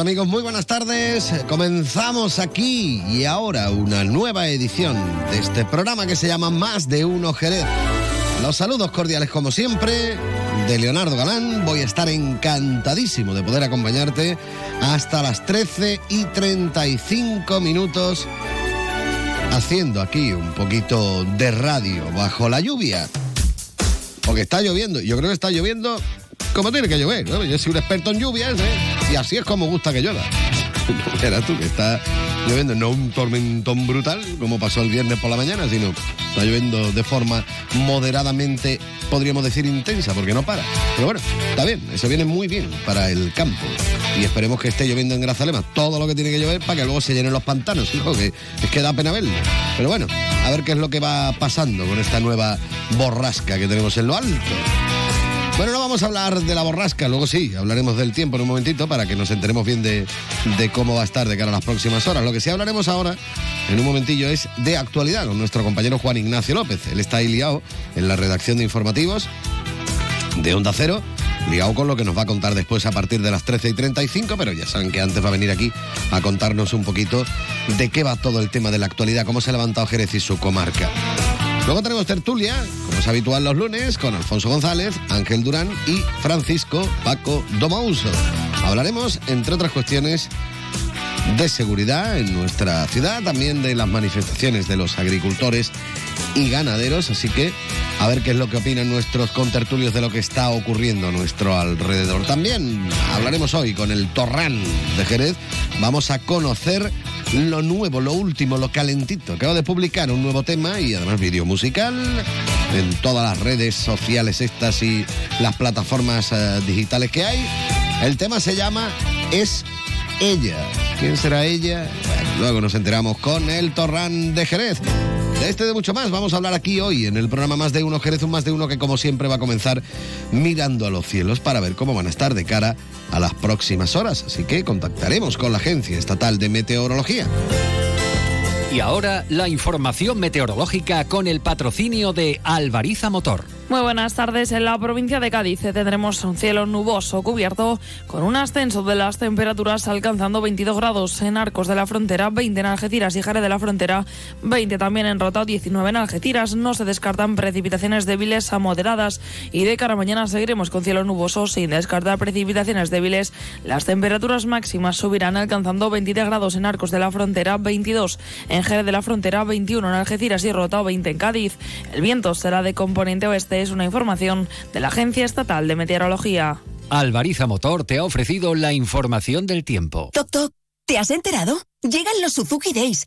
Amigos? Muy buenas tardes. Comenzamos aquí y ahora una nueva edición de este programa que se llama Más de Uno Jerez. Los saludos cordiales como siempre de Leonardo Galán. Voy a estar encantadísimo de poder acompañarte hasta las 13 y 35 minutos haciendo aquí un poquito de radio bajo la lluvia. Porque está lloviendo. Yo creo que está lloviendo como tiene que llover. ¿no? Yo soy un experto en lluvias ¿eh? y así es como gusta que llueva. Era tú que está lloviendo, no un tormentón brutal como pasó el viernes por la mañana, sino está lloviendo de forma moderadamente, podríamos decir, intensa, porque no para. Pero bueno, está bien, eso viene muy bien para el campo. Y esperemos que esté lloviendo en Grazalema todo lo que tiene que llover para que luego se llenen los pantanos, hijo, que es que da pena verlo. Pero bueno, a ver qué es lo que va pasando con esta nueva borrasca que tenemos en lo alto. Bueno, no vamos a hablar de la borrasca, luego sí, hablaremos del tiempo en un momentito para que nos enteremos bien de, de, cómo va a estar de cara a las próximas horas. Lo que sí hablaremos ahora, en un momentillo, es de actualidad con nuestro compañero Juan Ignacio López. Él está ahí liado en la redacción de informativos de Onda Cero, liado con lo que nos va a contar después a partir de las 13 y 35, pero ya saben que antes va a venir aquí a contarnos un poquito de qué va todo el tema de la actualidad, cómo se ha levantado Jerez y su comarca. Luego tenemos tertulia, como es habitual los lunes, con Alfonso González, Ángel Durán y Francisco Paco Domauso. Hablaremos, entre otras cuestiones, de seguridad en nuestra ciudad, también de las manifestaciones de los agricultores y ganaderos, así que a ver qué es lo que opinan nuestros contertulios de lo que está ocurriendo a nuestro alrededor. También hablaremos hoy con el Torrán de Jerez, vamos a conocer lo nuevo, lo último, lo calentito. Acabo de publicar un nuevo tema y además vídeo musical en todas las redes sociales estas y las plataformas uh, digitales que hay. El tema se llama Es ella. ¿Quién será ella? Luego nos enteramos con el Torrán de Jerez. De este de mucho más vamos a hablar aquí hoy en el programa Más de Uno Jerez, un Más de Uno que como siempre va a comenzar mirando a los cielos para ver cómo van a estar de cara a las próximas horas. Así que contactaremos con la Agencia Estatal de Meteorología. Y ahora la información meteorológica con el patrocinio de Alvariza Motor. Muy buenas tardes. En la provincia de Cádiz tendremos un cielo nuboso cubierto con un ascenso de las temperaturas alcanzando 22 grados en Arcos de la Frontera, 20 en Algeciras y Jerez de la Frontera, 20 también en Rota, 19 en Algeciras. No se descartan precipitaciones débiles a moderadas y de cara a mañana seguiremos con cielo nuboso sin descartar precipitaciones débiles. Las temperaturas máximas subirán alcanzando 23 grados en Arcos de la Frontera, 22 en Jerez de la Frontera, 21 en Algeciras y Rota, 20 en Cádiz. El viento será de componente oeste es una información de la Agencia Estatal de Meteorología. Alvariza Motor te ha ofrecido la información del tiempo. Toc, toc. ¿Te has enterado? Llegan los Suzuki Days.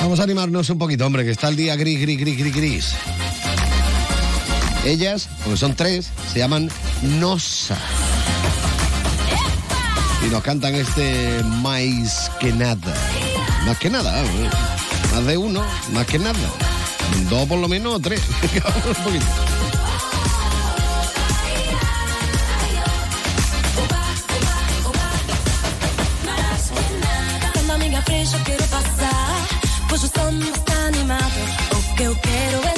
Vamos a animarnos un poquito, hombre, que está el día gris, gris, gris, gris, gris. Ellas, porque son tres, se llaman Nosa. Y nos cantan este más que nada. Más que nada, más de uno, más que nada. Dos por lo menos, o tres. un poquito. Pues su samba está animado. O que eu quero é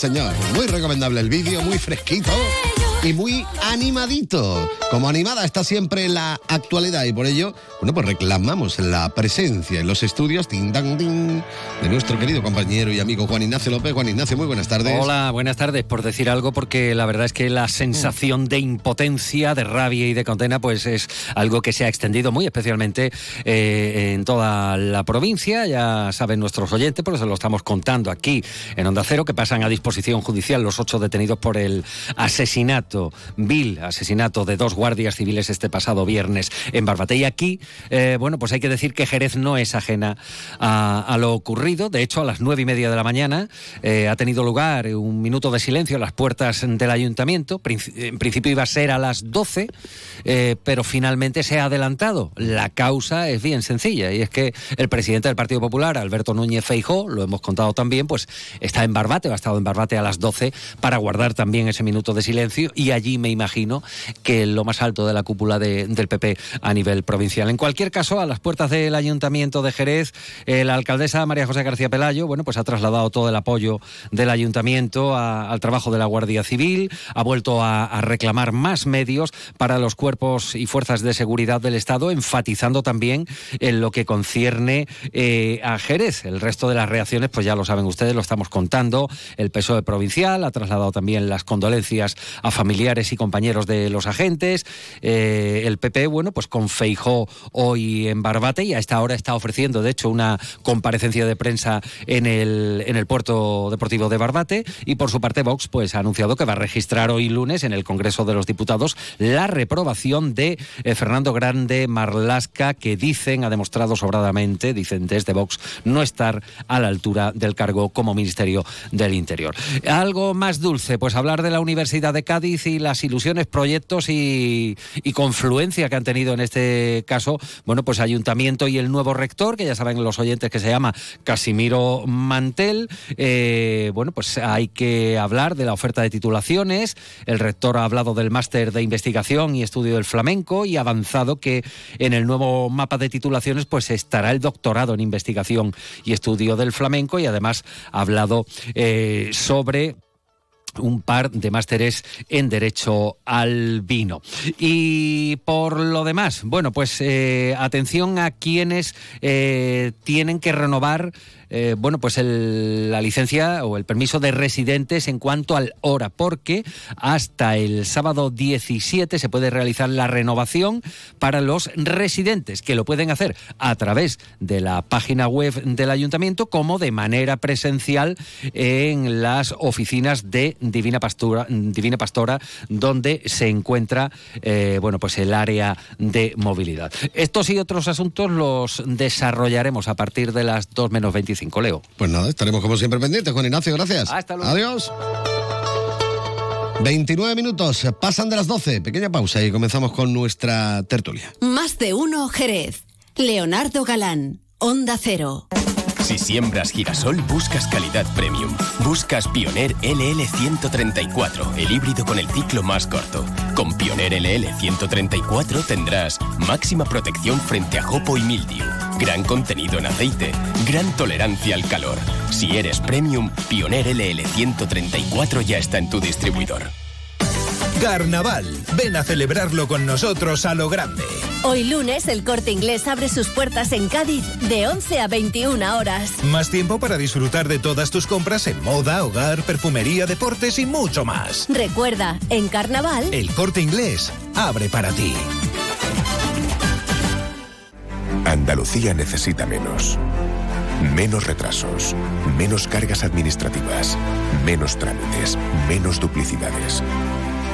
señor. Muy recomendable el vídeo, muy fresquito y muy animadito. Como animada está siempre la actualidad y por ello, bueno, pues reclamamos la presencia en los estudios tin, tan, tin, de nuestro querido compañero y amigo Juan Ignacio López. Juan Ignacio, muy buenas tardes. Hola, buenas tardes. Por decir algo, porque la verdad es que la sensación de impotencia, de rabia y de condena, pues es algo que se ha extendido muy especialmente eh, en toda la provincia. Ya saben nuestros oyentes, por eso lo estamos contando aquí en Onda Cero, que pasan a disposición judicial los ocho detenidos por el asesinato, vil asesinato de dos guardias civiles este pasado viernes en Barbate. Y aquí, eh, bueno, pues hay que decir que Jerez no es ajena a, lo ocurrido. De hecho, a las nueve y media de la mañana eh, ha tenido lugar un minuto de silencio a las puertas del ayuntamiento. En principio iba a ser a las 12, eh, pero finalmente se ha adelantado. La causa es bien sencilla y es que el presidente del Partido Popular, Alberto Núñez Feijó, lo hemos contado también, pues está en Barbate, ha estado en Barbate a las 12 para guardar también ese minuto de silencio y allí me imagino que lo más alto de la cúpula de- del PP a nivel provincial. En cualquier caso, a las puertas del ayuntamiento de Jerez, eh, la alcaldesa María José García Pelayo, bueno, pues ha trasladado todo el apoyo del ayuntamiento al trabajo de la Guardia Civil, ha vuelto a, a reclamar más medios para los cuerpos y fuerzas de seguridad del Estado, enfatizando también en lo que concierne eh, a Jerez. El resto de las reacciones, pues ya lo saben ustedes, lo estamos contando. El PSOE provincial ha trasladado también las condolencias a familiares y compañeros de los agentes. Eh, el PP, bueno, pues con Feijó hoy en Barbate y a esta hora está ofreciendo, de hecho, una comparecencia de prensa en el, en el puerto deportivo de Barbate. Y por su parte, Vox, pues ha anunciado que va a registrar hoy lunes en el Congreso de los Diputados la reprobación de eh, Fernando Grande Marlasca, que dicen, ha demostrado sobradamente, dicen desde Vox, no estar a la altura del cargo como Ministerio del Interior. Algo más dulce, pues hablar de la Universidad de Cádiz y las ilusiones, proyectos y, confluencia que han tenido en este caso, bueno, pues Ayuntamiento y el nuevo rector, que ya saben los oyentes que se llama Casimiro Mantel. Eh, bueno, pues hay que hablar de la oferta de titulaciones. El rector ha hablado del máster de investigación y estudio del flamenco y ha avanzado que en el nuevo mapa de titulaciones pues estará el doctorado en investigación y estudio del flamenco y además ha hablado eh, sobre un par de másteres en Derecho al Vino. Y por lo demás, bueno, pues eh, atención a quienes eh, tienen que renovar. Eh, bueno, pues el- la licencia o el permiso de residentes en cuanto al hora, porque hasta el sábado 17 se puede realizar la renovación para los residentes, que lo pueden hacer a través de la página web del ayuntamiento como de manera presencial en las oficinas de Divina Pastora, Divina Pastora donde se encuentra eh, bueno, pues el área de movilidad. Estos y otros asuntos los desarrollaremos a partir de las 2 menos 25, Leo. Pues nada, estaremos como siempre pendientes, Juan Ignacio, gracias. Hasta luego. Adiós. 29 minutos, pasan de las 12. Pequeña pausa y comenzamos con nuestra tertulia. Más de uno Jerez. Leonardo Galán, Onda Cero. Si siembras girasol, buscas calidad premium. Buscas Pioneer LL 134, el híbrido con el ciclo más corto. Con Pioneer LL 134 tendrás máxima protección frente a jopo y mildiu, gran contenido en aceite, gran tolerancia al calor. Si eres premium, Pioneer LL 134 ya está en tu distribuidor. Carnaval. Ven a celebrarlo con nosotros a lo grande. Hoy lunes el Corte Inglés abre sus puertas en Cádiz de 11 a 21 horas. Más tiempo para disfrutar de todas tus compras en moda, hogar, perfumería, deportes y mucho más. Recuerda, en Carnaval, El corte inglés abre para ti. Andalucía necesita menos. Menos retrasos, menos cargas administrativas, menos trámites, menos duplicidades.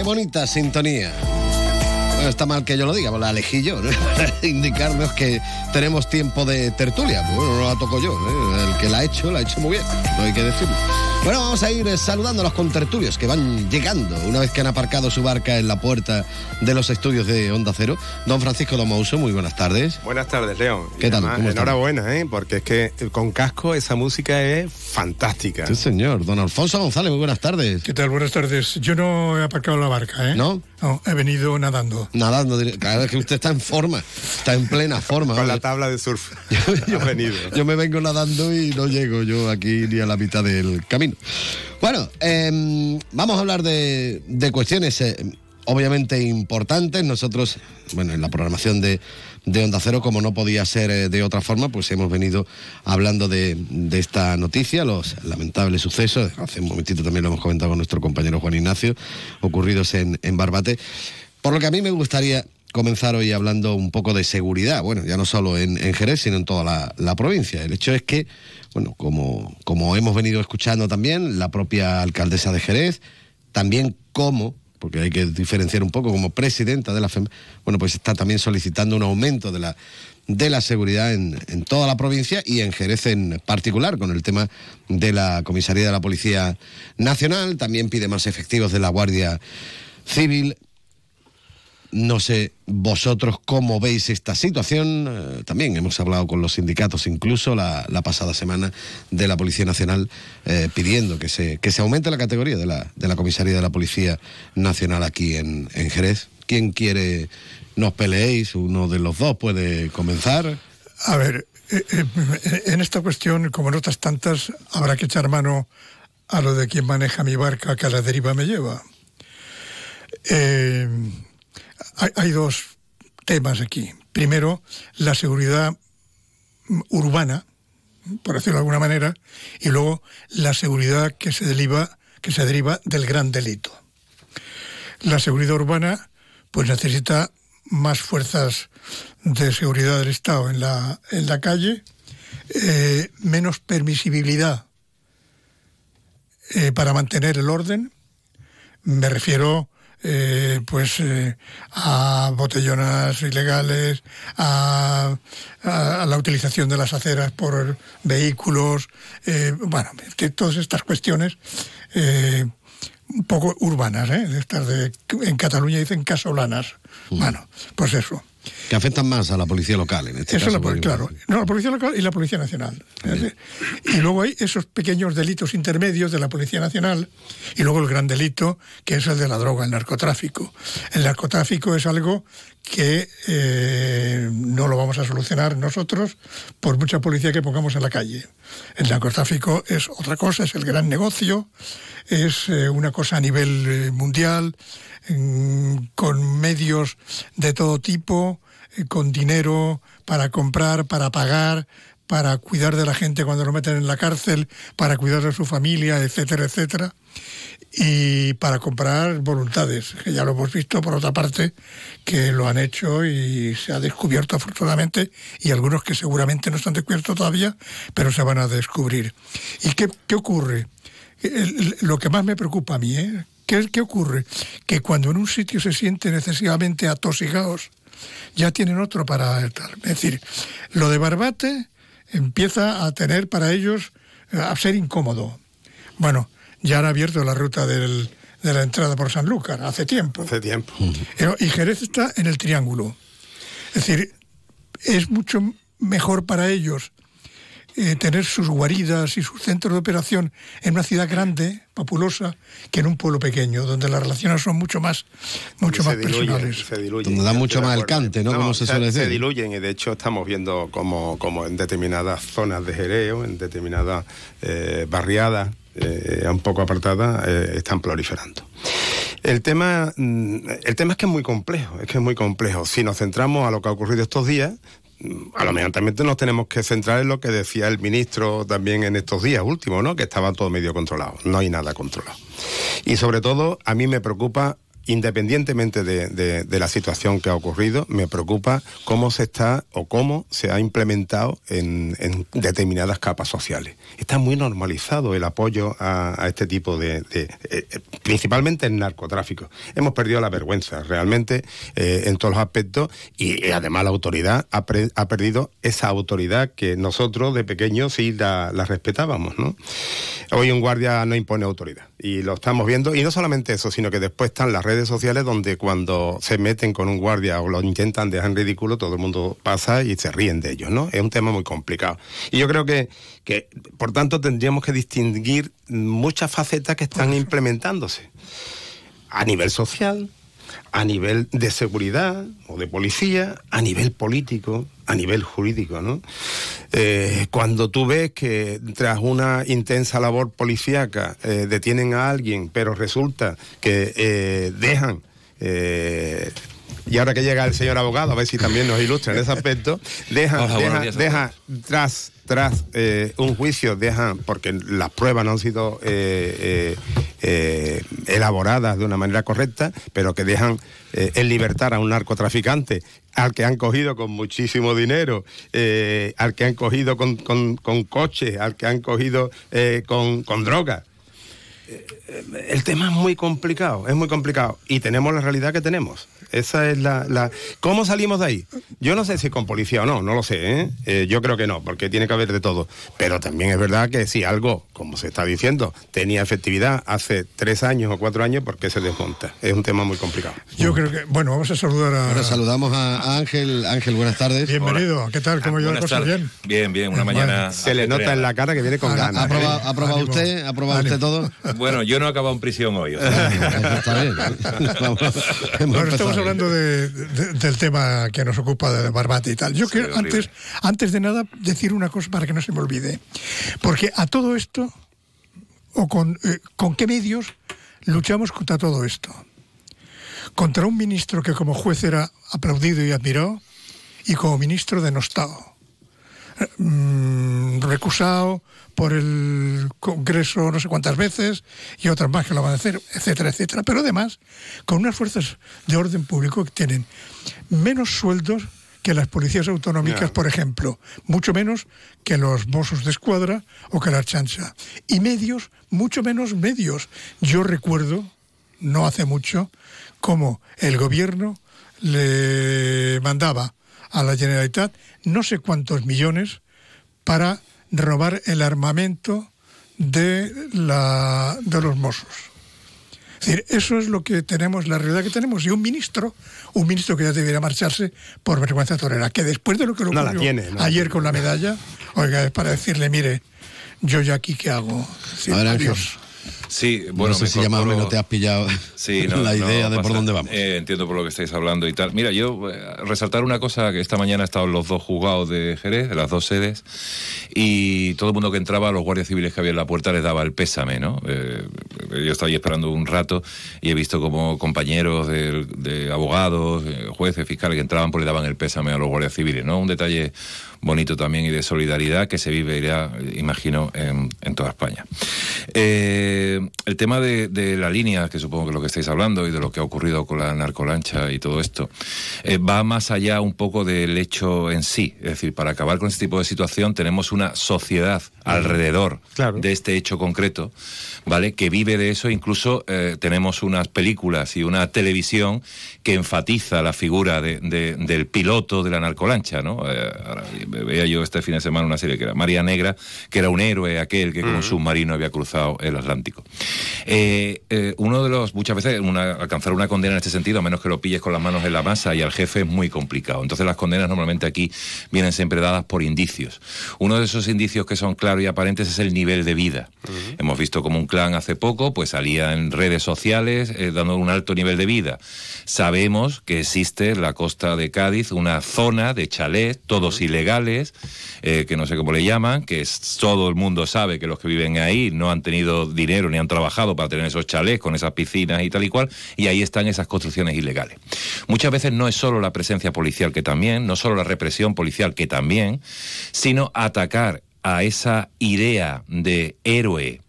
Qué bonita sintonía. Está mal que yo lo diga, la elegí yo. Para indicarnos que tenemos tiempo de tertulia. Bueno, no la toco yo, ¿eh? el que la ha hecho, la ha hecho muy bien, no hay que decirlo. Bueno, vamos a ir eh, saludando a los contertulios que van llegando una vez que han aparcado su barca en la puerta de los estudios de Onda Cero. Don Francisco Domouso, muy buenas tardes. Buenas tardes, León. ¿Qué Y tal? además, enhorabuena, ¿eh? porque es que con casco esa música es fantástica. Sí, señor. Don Alfonso González, muy buenas tardes. ¿Qué tal? Buenas tardes. Yo no he aparcado la barca, ¿eh? ¿No? No, he venido nadando. Nadando, claro es que usted está en forma, está en plena forma. Con la tabla de surf. yo, Ha venido. yo me vengo nadando y no llego yo aquí ni a la mitad del camino. Bueno, em, vamos a hablar de, de cuestiones eh, obviamente importantes. Nosotros, bueno, en la programación de, de Onda Cero, como no podía ser eh, de otra forma, pues hemos venido hablando de, de esta noticia, los lamentables sucesos, hace un momentito también lo hemos comentado con nuestro compañero Juan Ignacio, ocurridos en, Barbate. Por lo que a mí me gustaría comenzar hoy hablando un poco de seguridad, bueno, ya no solo en, Jerez, sino en toda la provincia. El hecho es que, bueno, como, como hemos venido escuchando también, la propia alcaldesa de Jerez, también como, porque hay que diferenciar un poco, como presidenta de la FEM, bueno, pues está también solicitando un aumento de la, de la seguridad en, en toda la provincia y en Jerez en particular, con el tema de la comisaría de la Policía Nacional, también pide más efectivos de la Guardia Civil. No sé vosotros cómo veis esta situación. Eh, también hemos hablado con los sindicatos, incluso la, la pasada semana, de la Policía Nacional, eh, pidiendo que se, que se aumente la categoría de la, de la comisaría de la Policía Nacional aquí en, en Jerez. ¿Quién quiere nos peleéis? Uno de los dos puede comenzar. A ver, eh, en esta cuestión, como en otras tantas, habrá que echar mano a lo de quien maneja mi barca que a la deriva me lleva. Eh, hay, dos temas aquí. Primero, la seguridad urbana, por decirlo de alguna manera, y luego la seguridad que se deriva, que se deriva del gran delito. La seguridad urbana pues necesita más fuerzas de seguridad del Estado en la, en la calle, eh, menos permisibilidad eh, para mantener el orden. Me refiero eh, pues eh, a botellonas ilegales, a, a- a la utilización de las aceras por vehículos, eh, bueno, que todas estas cuestiones eh, un poco urbanas, ¿eh? estas de, en Cataluña dicen casolanas. Bueno, pues eso. Que afectan más a la policía local en este Eso caso. la, claro. No, la policía local y la policía nacional. Y luego hay esos pequeños delitos intermedios de la policía nacional y luego el gran delito que es el de la droga, el narcotráfico. El narcotráfico es algo que eh, no lo vamos a solucionar nosotros por mucha policía que pongamos en la calle. El narcotráfico es otra cosa, es el gran negocio, es eh, una cosa a nivel eh, mundial, con medios de todo tipo, eh, con dinero para comprar, para pagar, para cuidar de la gente cuando lo meten en la cárcel, para cuidar de su familia, etcétera, etcétera, y para comprar voluntades, que ya lo hemos visto por otra parte, que lo han hecho y se ha descubierto afortunadamente, y algunos que seguramente no están descubiertos todavía, pero se van a descubrir. ¿Y qué, ocurre? Lo que más me preocupa a mí, ¿eh? ¿Qué, ¿Qué ocurre? Que cuando en un sitio se sienten excesivamente atosigados, ya tienen otro para tal. Es decir, lo de Barbate empieza a tener para ellos eh, a ser incómodo. Bueno, ya han abierto la ruta del- de la entrada por Sanlúcar hace tiempo. Hace tiempo. Eh, Y Jerez está en el triángulo. Es decir, es mucho mejor para ellos eh, tener sus guaridas y sus centros de operación en una ciudad grande, populosa, que en un pueblo pequeño, donde las relaciones son mucho más, mucho se más diluyen, personales. se diluyen. Donde da mucho más cante, ¿no? Como se suele decir. Se diluyen y de hecho estamos viendo como, como en determinadas zonas de Jereo, en determinadas eh, barriadas eh, un poco apartadas, eh, están proliferando. El tema, mm, el tema es que es muy complejo, es que es muy complejo. Si nos centramos a lo que ha ocurrido estos días, a lo mejor también nos tenemos que centrar en lo que decía el ministro también en estos días últimos, ¿no? Que estaba todo medio controlado. No hay nada controlado. Y sobre todo, a mí me preocupa independientemente de, la situación que ha ocurrido, me preocupa cómo se está o cómo se ha implementado en, determinadas capas sociales. Está muy normalizado el apoyo a, este tipo de, eh, eh, principalmente en narcotráfico. Hemos perdido la vergüenza realmente eh, en todos los aspectos y, además la autoridad ha, perdido esa autoridad que nosotros de pequeños sí la, respetábamos. Hoy un guardia no impone autoridad y lo estamos viendo y no solamente eso, sino que después están las redes sociales donde cuando se meten con un guardia o lo intentan dejar en ridículo, todo el mundo pasa y se ríen de ellos, ¿no? Es un tema muy complicado. Y yo creo que, que por tanto, tendríamos que distinguir muchas facetas que están implementándose a nivel social, a nivel de seguridad o de policía, a nivel político, a nivel jurídico, ¿no? Eh, cuando tú ves que tras una intensa labor policíaca eh, detienen a alguien, pero resulta que eh, dejan y ahora que llega el señor abogado, a ver si también nos ilustra en ese aspecto, dejan, Hola, buenos dejan, días a dejan tras, tras eh, un juicio, dejan, porque las pruebas no han sido eh, eh, elaboradas de una manera correcta, pero que dejan en libertad a un narcotraficante al que han cogido con muchísimo dinero, al que han cogido con, coches, al que han cogido con, con drogas. El tema es muy complicado, es muy complicado. Y tenemos la realidad que tenemos. Esa es la, la- ¿Cómo salimos de ahí? Yo no sé si con policía o no, no lo sé. ¿eh? Eh, yo creo que no, porque tiene que haber de todo. Pero también es verdad que si algo, como se está diciendo, tenía efectividad hace tres años o cuatro años, ¿por qué se desmonta? Es un tema muy complicado. Yo creo que, bueno, vamos a saludar a... Ahora saludamos a, Ángel. Ángel, buenas tardes. Bienvenido, ¿qué tal? ¿Cómo lleva la Buenas cosa? tardes. Bien. Bien, bien, una mañana. Se le nota en la cara que viene con ¿Ha, ganas. ha probado, ha probado Ánimo. usted? ¿Ha probado Ánimo. usted todo? Bueno, yo no he acabado en prisión hoy. o sea. Está bien. Vamos, hemos Bueno. Hablando de- de- del tema que nos ocupa de Barbate y tal. Yo quiero, antes, antes de nada, decir una cosa para que no se me olvide. Porque a todo esto, o con, eh, con qué medios luchamos contra todo esto. Contra un ministro que como juez era aplaudido y admirado, y como ministro denostado. Mm, recusado por el Congreso no sé cuántas veces y otras más que lo van a hacer, etcétera, etcétera. Pero además, con unas fuerzas de orden público que tienen menos sueldos que las policías autonómicas, por ejemplo, mucho menos que los Mossos de Escuadra o que la Chancha. Y medios, mucho menos medios. Yo recuerdo, no hace mucho, cómo el gobierno le mandaba a la Generalitat no sé cuántos millones para robar el armamento de, la, de los Mossos. Es decir, eso es lo que tenemos, la realidad que tenemos. Y un ministro, un ministro que ya debiera marcharse por vergüenza torera, que después de lo que No la ocurrió tiene, no la ayer con la medalla, oiga, es para decirle, mire, yo ya aquí qué hago. Adiós. Sí, bueno, no sé si ya más o incorporo- menos te has pillado Sí, no, la no idea de por dónde vamos. eh, entiendo por lo que estáis hablando y tal. Mira, yo eh, resaltar una cosa, que esta mañana he estado en los dos juzgados de Jerez, de las dos sedes, y todo el mundo que entraba, los guardias civiles que había en la puerta les daba el pésame, ¿no? Eh, yo estaba ahí esperando un rato y he visto como compañeros de, de abogados, eh, jueces, fiscales que entraban, pues le daban el pésame a los guardias civiles, ¿no? Un detalle bonito también y de solidaridad que se vive ya, imagino, en, en toda España. Eh, el tema de, de la línea, que supongo que es lo que estáis hablando, y de lo que ha ocurrido con la narcolancha y todo esto, eh, va más allá un poco del hecho en sí. Es decir, para acabar con este tipo de situación tenemos una sociedad alrededor de este hecho concreto, ¿vale? Que vive de eso. Incluso eh, tenemos unas películas y una televisión que enfatiza la figura de- de- del piloto de la narcolancha, ¿no? Eh, veía yo este fin de semana una serie que era María Negra, que era un héroe aquel que con un submarino había cruzado el Atlántico. Eh, eh, uno de los, muchas veces, una- alcanzar una condena en este sentido, a menos que lo pilles con las manos en la masa y al jefe, es muy complicado. Entonces las condenas normalmente aquí vienen siempre dadas por indicios. Uno de esos indicios que son claros y aparentes es el nivel de vida. Hemos visto como un clan hace poco, pues salía en redes sociales eh, dando un alto nivel de vida. Sabemos que existe en la costa de Cádiz una zona de chalés, todos ilegales, eh, que no sé cómo le llaman, que es- todo el mundo sabe que los que viven ahí no han tenido dinero ni han trabajado para tener esos chalés con esas piscinas y tal y cual, y ahí están esas construcciones ilegales. Muchas veces no es solo la presencia policial que también, no solo la represión policial que también, sino atacar a esa idea de héroe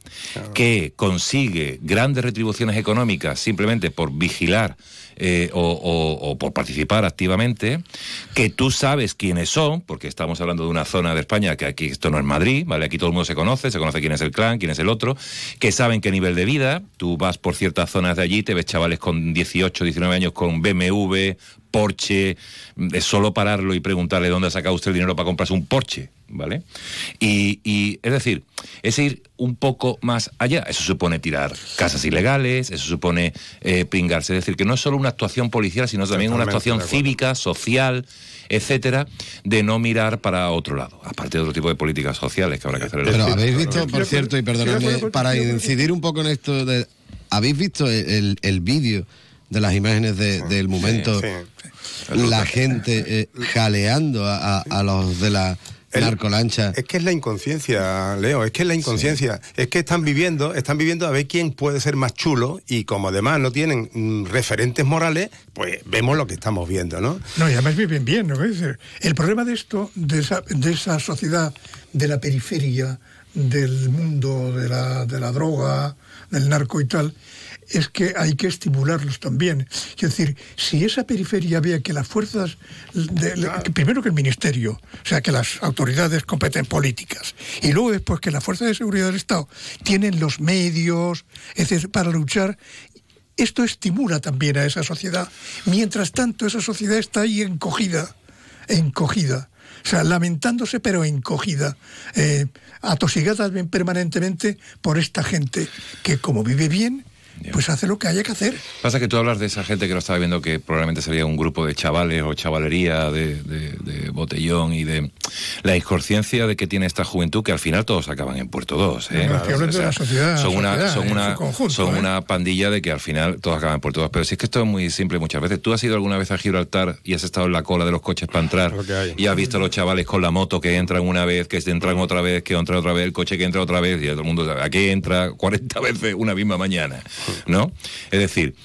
que consigue grandes retribuciones económicas simplemente por vigilar eh, o, o- o por participar activamente, que tú sabes quiénes son, porque estamos hablando de una zona de España que aquí esto no es Madrid, ¿vale? Aquí todo el mundo se conoce, se conoce quién es el clan, quién es el otro, que saben qué nivel de vida, tú vas por ciertas zonas de allí, te ves chavales con 18, 19 años con BMW, Porsche, es solo pararlo y preguntarle dónde ha sacado usted el dinero para comprarse un Porsche, ¿vale? Y, y, es decir, es ir un poco más allá. Eso supone tirar casas ilegales, eso supone eh, pringarse. Es decir, que no es solo una actuación policial, sino también una actuación cívica, social, etcétera, de no mirar para otro lado. Aparte de otro tipo de políticas sociales que habrá que hacer. el Pero habéis visto, por cierto, y perdonadme, para incidir un poco en esto, de, ¿habéis visto el, el- el vídeo de las imágenes de- del momento? La gente eh, jaleando a, a- a los de la El- narcolancha. Es que es la inconsciencia, Leo, es que es la inconsciencia. Es que están viviendo, están viviendo a ver quién puede ser más chulo y como además no tienen mm, referentes morales, pues vemos lo que estamos viendo, ¿no? No, y además viven bien, ¿no? Es decir, El problema de esto, de esa, de esa sociedad de la periferia, del mundo de la, de la droga, del narco y tal, es que hay que estimularlos también. Es decir, si esa periferia ve que las fuerzas, de- primero que el ministerio, o sea, que las autoridades competen políticas, y luego después que las fuerzas de seguridad del Estado tienen los medios etcétera, para luchar, esto estimula también a esa sociedad. Mientras tanto, esa sociedad está ahí encogida, encogida. O sea, lamentándose pero encogida, eh, atosigada permanentemente por esta gente que como vive bien, pues hace lo que haya que hacer. Pasa que tú hablas de esa gente que lo estaba viendo que probablemente sería un grupo de chavales o chavalería de, de- de botellón y de la inconsciencia de que tiene esta juventud que al final todos acaban en Puerto 2. ¿eh? Sociedad, son una, sociedad son una, su conjunto, son ¿eh? una pandilla de que al final todos acaban en Puerto 2. Pero si es que esto es muy simple muchas veces. ¿Tú has ido alguna vez a Gibraltar y has estado en la cola de los coches para entrar y has visto a los chavales con la moto que entran una vez, que entran otra vez, que entran otra vez, el coche que entra otra vez y todo el mundo sabe, aquí entra 40 veces una misma mañana, ¿no? Es decir,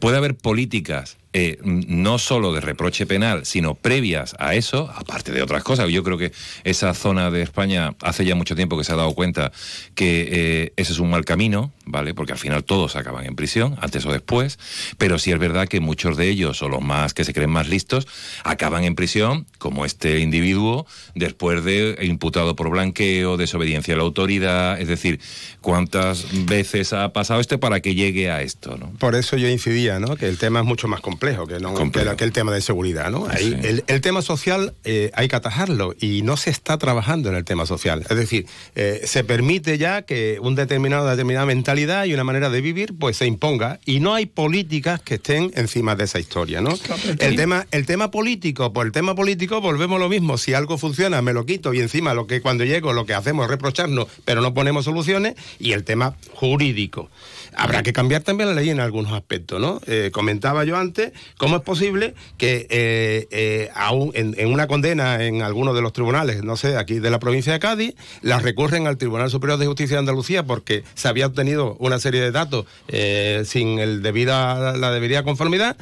puede haber políticas eh, no solo de reproche penal, sino previas a eso, aparte de otras cosas. Yo creo que esa zona de España hace ya mucho tiempo que se ha dado cuenta que eh, ese es un mal camino, ¿vale? Porque al final todos acaban en prisión, antes o después, pero sí es verdad que muchos de ellos, o los más que se creen más listos, acaban en prisión, como este individuo, después de imputado por blanqueo, desobediencia a la autoridad, es decir, cuántas veces ha pasado este para que llegue a esto, ¿no? Por eso yo incidía, ¿no? Que el tema es mucho más complejo que, no, que, el tema de seguridad, ¿no? Ahí, Sí. el, el tema social eh, hay que atajarlo y no se está trabajando en el tema social. Es decir, eh, se permite ya que un determinado, determinada mentalidad y una manera de vivir pues se imponga y no hay políticas que estén encima de esa historia, ¿no? El tema, el tema político, por el tema político volvemos a lo mismo. Si algo funciona, me lo quito y encima lo que cuando llego lo que hacemos es reprocharnos, pero no ponemos soluciones. Y el tema jurídico. Habrá que cambiar también la ley en algunos aspectos, ¿no? Eh, comentaba yo antes cómo es posible que eh, eh, aún en, en una condena en alguno de los tribunales, no sé, aquí de la provincia de Cádiz, la recurren al Tribunal Superior de Justicia de Andalucía porque se había obtenido una serie de datos eh, sin el debida, la debida conformidad,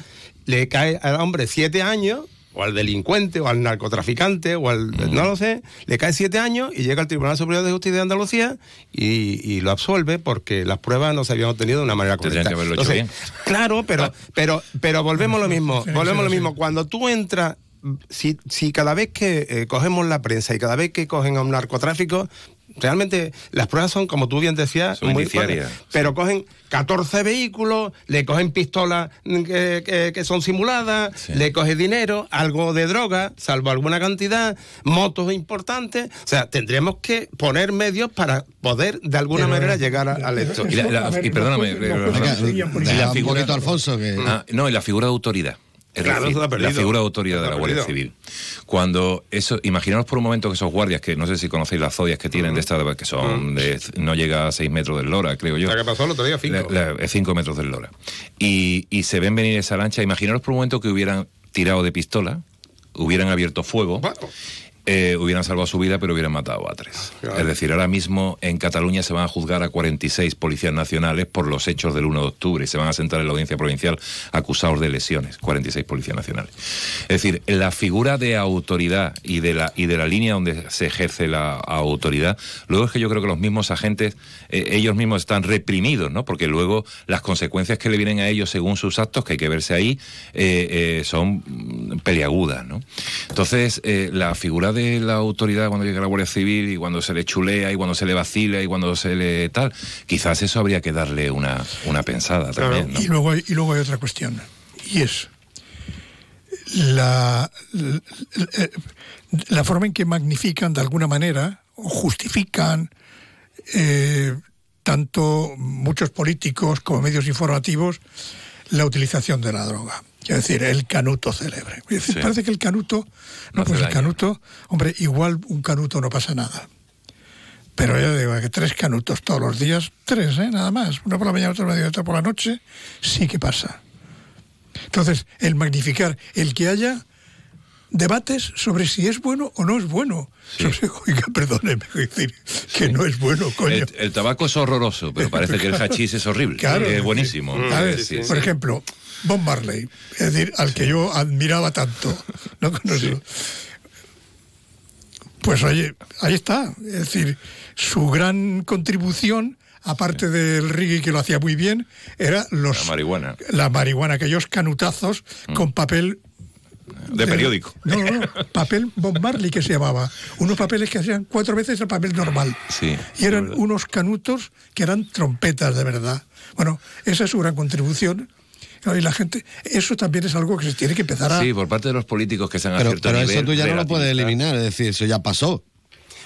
le cae al hombre siete años o al delincuente, o al narcotraficante, o al. no lo sé, le cae siete años y llega al Tribunal Superior de Justicia de Andalucía y, y lo absuelve porque las pruebas no se habían obtenido de una manera Tendrían correcta. que haberlo hecho Entonces, bien. Claro, pero, pero, pero volvemos a lo mismo, volvemos a lo mismo. Cuando tú entras, si, si cada vez que eh, cogemos la prensa y cada vez que cogen a un narcotráfico, realmente las pruebas son, como tú bien decías, Son muy indiciarias. fuertes. Pero cogen 14 vehículos, le cogen pistolas mm, que, que- que son simuladas, le cogen dinero, algo de droga, salvo alguna cantidad, motos importantes. O sea, tendríamos que poner medios para poder de alguna Pero, manera eh, llegar a- al esto. Y, la- la- y perdóname, eh, deja un poquito Alfonso que... Ah, no, y la figura de autoridad. Es Claro, decir, perdido. la figura de autoridad de la Guardia. Civil. Cuando eso, imaginaos por un momento que esos guardias, que no sé si conocéis las zodias que tienen de esta, que son de, no llega a 6 metros del Lora, creo yo. La que pasó el otro día, cinco. 5 metros del Lora. Y, y se ven venir esa lancha, imaginaos por un momento que hubieran tirado de pistola, hubieran abierto fuego. Eh, hubieran salvado su vida, pero hubieran matado a tres. Claro. Es decir, ahora mismo en Cataluña se van a juzgar a 46 policías nacionales por los hechos del 1 de octubre y se van a sentar en la audiencia provincial acusados de lesiones, 46 policías nacionales. Es decir, la figura de autoridad y de la, y de la línea donde se ejerce la autoridad, luego es que yo creo que los mismos agentes, eh, ellos mismos están reprimidos, ¿no? Porque luego las consecuencias que le vienen a ellos según sus actos, que hay que verse ahí, eh, son mm, peliagudas, ¿no? Entonces, la figura de la autoridad cuando llega la Guardia Civil y cuando se le chulea y cuando se le vacila y cuando se le tal, quizás eso habría que darle una, una pensada también, ¿no? Y luego, hay, y luego hay otra cuestión, y es la, la, la forma en que magnifican de alguna manera o justifican eh, tanto muchos políticos como medios informativos la utilización de la droga. Es decir, el canuto célebre. Sí. Parece que el canuto, no, pues el daño. canuto, hombre, igual un canuto no pasa nada. Pero ya digo que tres canutos todos los días, tres, ¿eh? nada más, uno por la mañana, otro por la otro por la noche, sí que pasa. Entonces, el magnificar, el que haya debates sobre si es bueno o no es bueno. Sobre- oiga, perdóneme, decir, que no es bueno, coño. El, el tabaco es horroroso, pero parece que el hachís es horrible. Claro. es buenísimo. Sí, sí. Por ejemplo, Bob Marley, es decir, al que yo admiraba tanto. ¿no? Sé. Pues oye, ahí está. Es decir, su gran contribución, aparte del reggae que lo hacía muy bien, era los, La marihuana. la marihuana, aquellos canutazos con papel De periódico. No, no, no, papel Bob Marley que se llamaba. Unos papeles que hacían cuatro veces el papel normal. Sí. Y eran unos canutos que eran trompetas de verdad. Bueno, esa es su gran contribución. Y la gente, eso también es algo que se tiene que empezar a... Sí, por parte de los políticos que se han a Pero, pero nivel eso tú ya no lo puedes eliminar, es decir, eso ya pasó.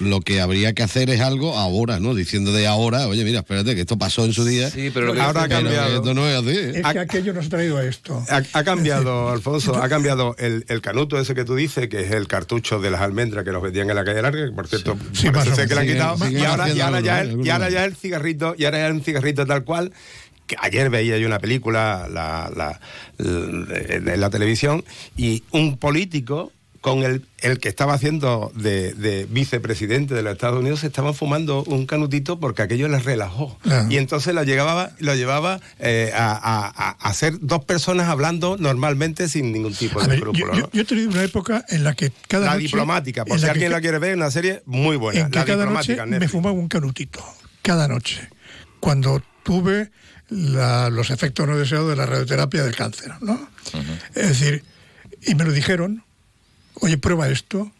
Lo que habría que hacer es algo ahora, ¿no? Diciendo de ahora, oye, mira, espérate, que esto pasó en su día. Sí, pero lo que- Ahora ha cambiado. que Esto no es así. Es que aquello nos ha traído a esto. Ha, ha cambiado, Alfonso, ha cambiado el, el canuto ese que tú dices, que es el cartucho de las almendras que nos vendían en la calle larga, que por cierto, Sí, parece que le han quitado. Y, ahora, y, ahora ya el, y ahora ya el cigarrito, y ahora ya un cigarrito tal cual. Que ayer veía yo una película la, la- la- en la televisión y un político con el, el que estaba haciendo de, de vicepresidente de los Estados Unidos se estaban fumando un canutito porque aquello les relajó. Claro. Y entonces lo llevaba, lo llevaba eh, a, a- ser dos personas hablando normalmente sin ningún tipo de escrúpulo. yo, ¿no? yo- yo he tenido una época en la que cada la noche... diplomática, por si que alguien la quiere ver, una serie muy buena. en que la cada noche diplomática, me Netflix. fumaba un canutito, cada noche, cuando tuve la- los efectos no deseados de la radioterapia del cáncer, ¿no? Es decir, y me lo dijeron, oye, prueba esto,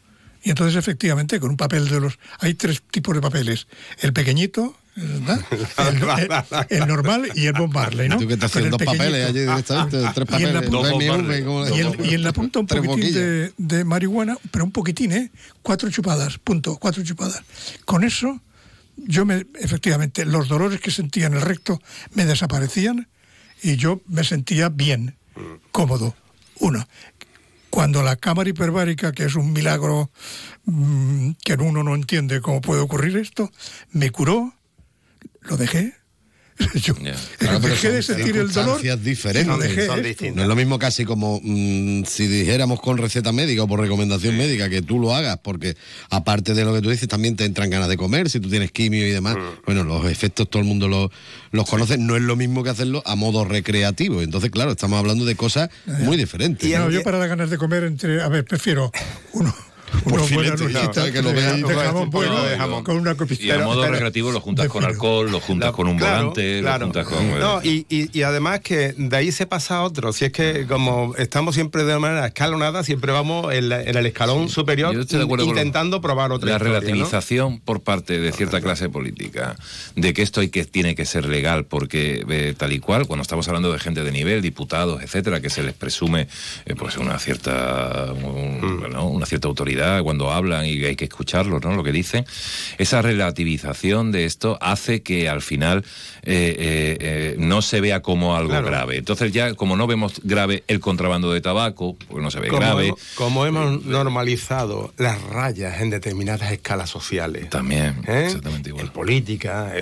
y entonces efectivamente con un papel de los... Hay tres tipos de papeles, el pequeñito, ¿verdad? el, el- el normal y el Bob Marley, ¿no? ¿Y tú qué estás haciendo? Dos papeles allí directamente, tres Y en la papeles. punta- BMW, ¿cómo le- y en, y en la punta un Tres poquitín de, de marihuana, pero un poquitín, ¿eh? Cuatro chupadas, punto, cuatro chupadas. Con eso, yo me, efectivamente, los dolores que sentía en el recto me desaparecían y yo me sentía bien, cómodo. Uno. Cuando la cámara hiperbárica, que es un milagro mm, que uno no entiende cómo puede ocurrir esto, me curó, lo dejé. Yo Claro, pero dejé de sentir el dolor. diferentes. dejé Son distintas. No es lo mismo casi como mm, si dijéramos con receta médica o por recomendación médica que tú lo hagas, porque aparte de lo que tú dices, también te entran ganas de comer, si tú tienes quimio y demás. Mm. Bueno, los efectos todo el mundo los, los conoce, no es lo mismo que hacerlo a modo recreativo. Entonces, claro, estamos hablando de cosas muy diferentes. Y ¿no? yo para las ganas de comer entre, a ver, prefiero uno, unos buenos que lo de, vean, de un jamón poco bueno de jamón. con una copita. Y a modo pero- recreativo lo juntas con alcohol, lo juntas La- con un claro, volante, claro. lo juntas con... No, y, y- y además que de ahí se pasa a otro. Si es que como estamos siempre de manera escalonada, siempre vamos en, la- en el escalón superior intentando probar otra la historia, ¿no? relativización por parte de cierta clase política de que esto hay que tiene que ser legal porque eh, tal y cual cuando estamos hablando de gente de nivel diputados etcétera que se les presume eh, pues una cierta un- bueno, una cierta autoridad cuando hablan y hay que escucharlos no lo que dicen esa relativización de esto hace que al final eh, eh, eh, no se vea como algo Claro. grave entonces ya como no vemos grave el contrabando de tabaco porque no se ve Como grave hemos, como hemos normalizado las rayas en determinadas escalas sociales. también ¿eh? exactamente igual En política.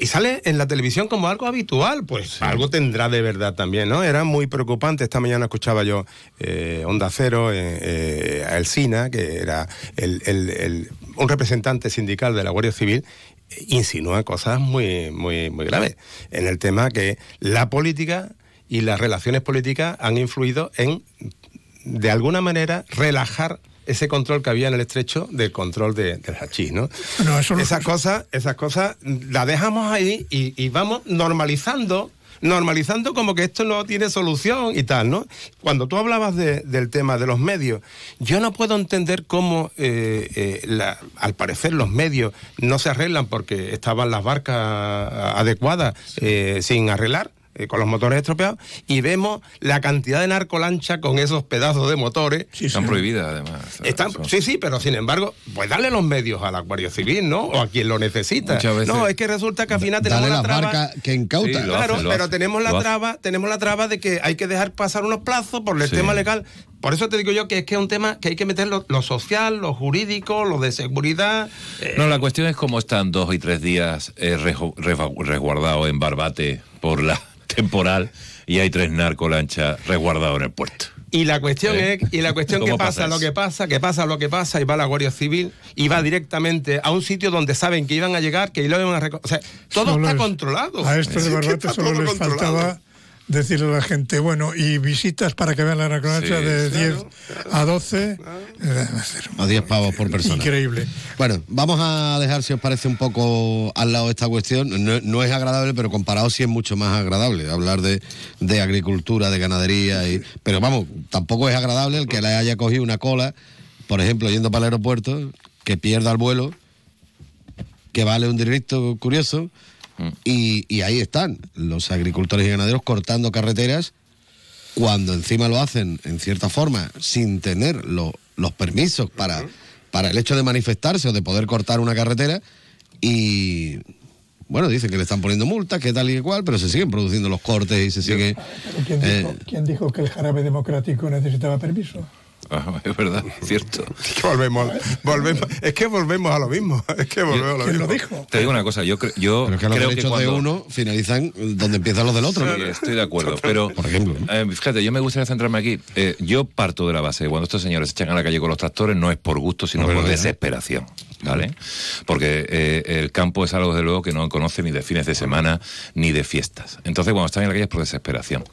y sale en la televisión como algo habitual, pues algo tendrá de verdad también, ¿no? Era muy preocupante. Esta mañana escuchaba yo Onda Cero, eh, eh, a Elsina, que era el- el- el- un representante sindical de la Guardia Civil, insinúa cosas muy, muy, muy graves en el tema que la política y las relaciones políticas han influido en, de alguna manera, relajar ese control que había en el estrecho del control de- del hachís, ¿no? Eso no- esas cosas, esas cosas las dejamos ahí y, y vamos normalizando, normalizando como que esto no tiene solución y tal, ¿no? Cuando tú hablabas de- del tema de los medios, yo no puedo entender cómo, eh, eh, la- al parecer, los medios no se arreglan porque estaban las barcas adecuadas eh, sin arreglar. Eh, con los motores estropeados y vemos la cantidad de narcolancha con esos pedazos de motores Están prohibidas, además. están, sí, sí, pero sin embargo, pues darle los medios a la Guardia Civil, ¿no? O a quien lo necesita. Muchas veces- No, es que resulta que al final tenemos Dale la traba. barcas que incauta. Sí, lo claro, hace, lo pero hace, tenemos la traba, tenemos la traba de que hay que dejar pasar unos plazos por el Sí. tema legal. Por eso te digo yo que es que es un tema que hay que meter lo, lo social, lo jurídico, lo de seguridad. eh, No, la cuestión es cómo están dos y tres días eh, resguardados en Barbate por la temporal y hay tres narcolanchas resguardados en el puerto. Y la cuestión ¿Eh? es, y la cuestión que ¿Cómo pasa, pasa lo que pasa, que pasa lo que pasa, y va la Guardia Civil y va directamente a un sitio donde saben que iban a llegar, que lo iban a O sea, todo Solo está controlado. A estos Es de Barbate solo les controlado. faltaba decirle a la gente, bueno, y visitas para que vean la Sí, de claro, 10 a 12. eh, A 10 pavos por persona. Increíble. Bueno, vamos a dejar, si os parece, un poco al lado esta cuestión. No, no es agradable, pero comparado sí es mucho más agradable hablar de, de agricultura, de ganadería. Y, pero vamos, tampoco es agradable el que le haya cogido una cola, por ejemplo, yendo para el aeropuerto, que pierda el vuelo, que vale un directo curioso. Y, y ahí están los agricultores y ganaderos cortando carreteras cuando encima lo hacen en cierta forma sin tener lo- los permisos para, para el hecho de manifestarse o de poder cortar una carretera y bueno, dicen que le están poniendo multas, que tal y que cual, pero se siguen produciendo los cortes y se sigue... ¿Quién eh, quién dijo que el jarabe democrático necesitaba permiso? Ah, es verdad, cierto. Es que volvemos, volvemos, es que volvemos a lo mismo. Es que volvemos a lo ¿Quién mismo. lo dijo? Te digo una cosa, yo, cre- yo pero que los creo que derechos de cuando... uno finalizan donde empiezan los del otro. Sí, estoy de acuerdo, pero Por ejemplo. eh, fíjate, yo me gustaría centrarme aquí. Eh, yo parto de la base, cuando estos señores se echan a la calle con los tractores no es por gusto, sino No, por desesperación, ¿vale? Porque eh, el campo es algo, desde luego, que no conoce ni de fines de semana ni de fiestas. Entonces, cuando están en la calle es por desesperación.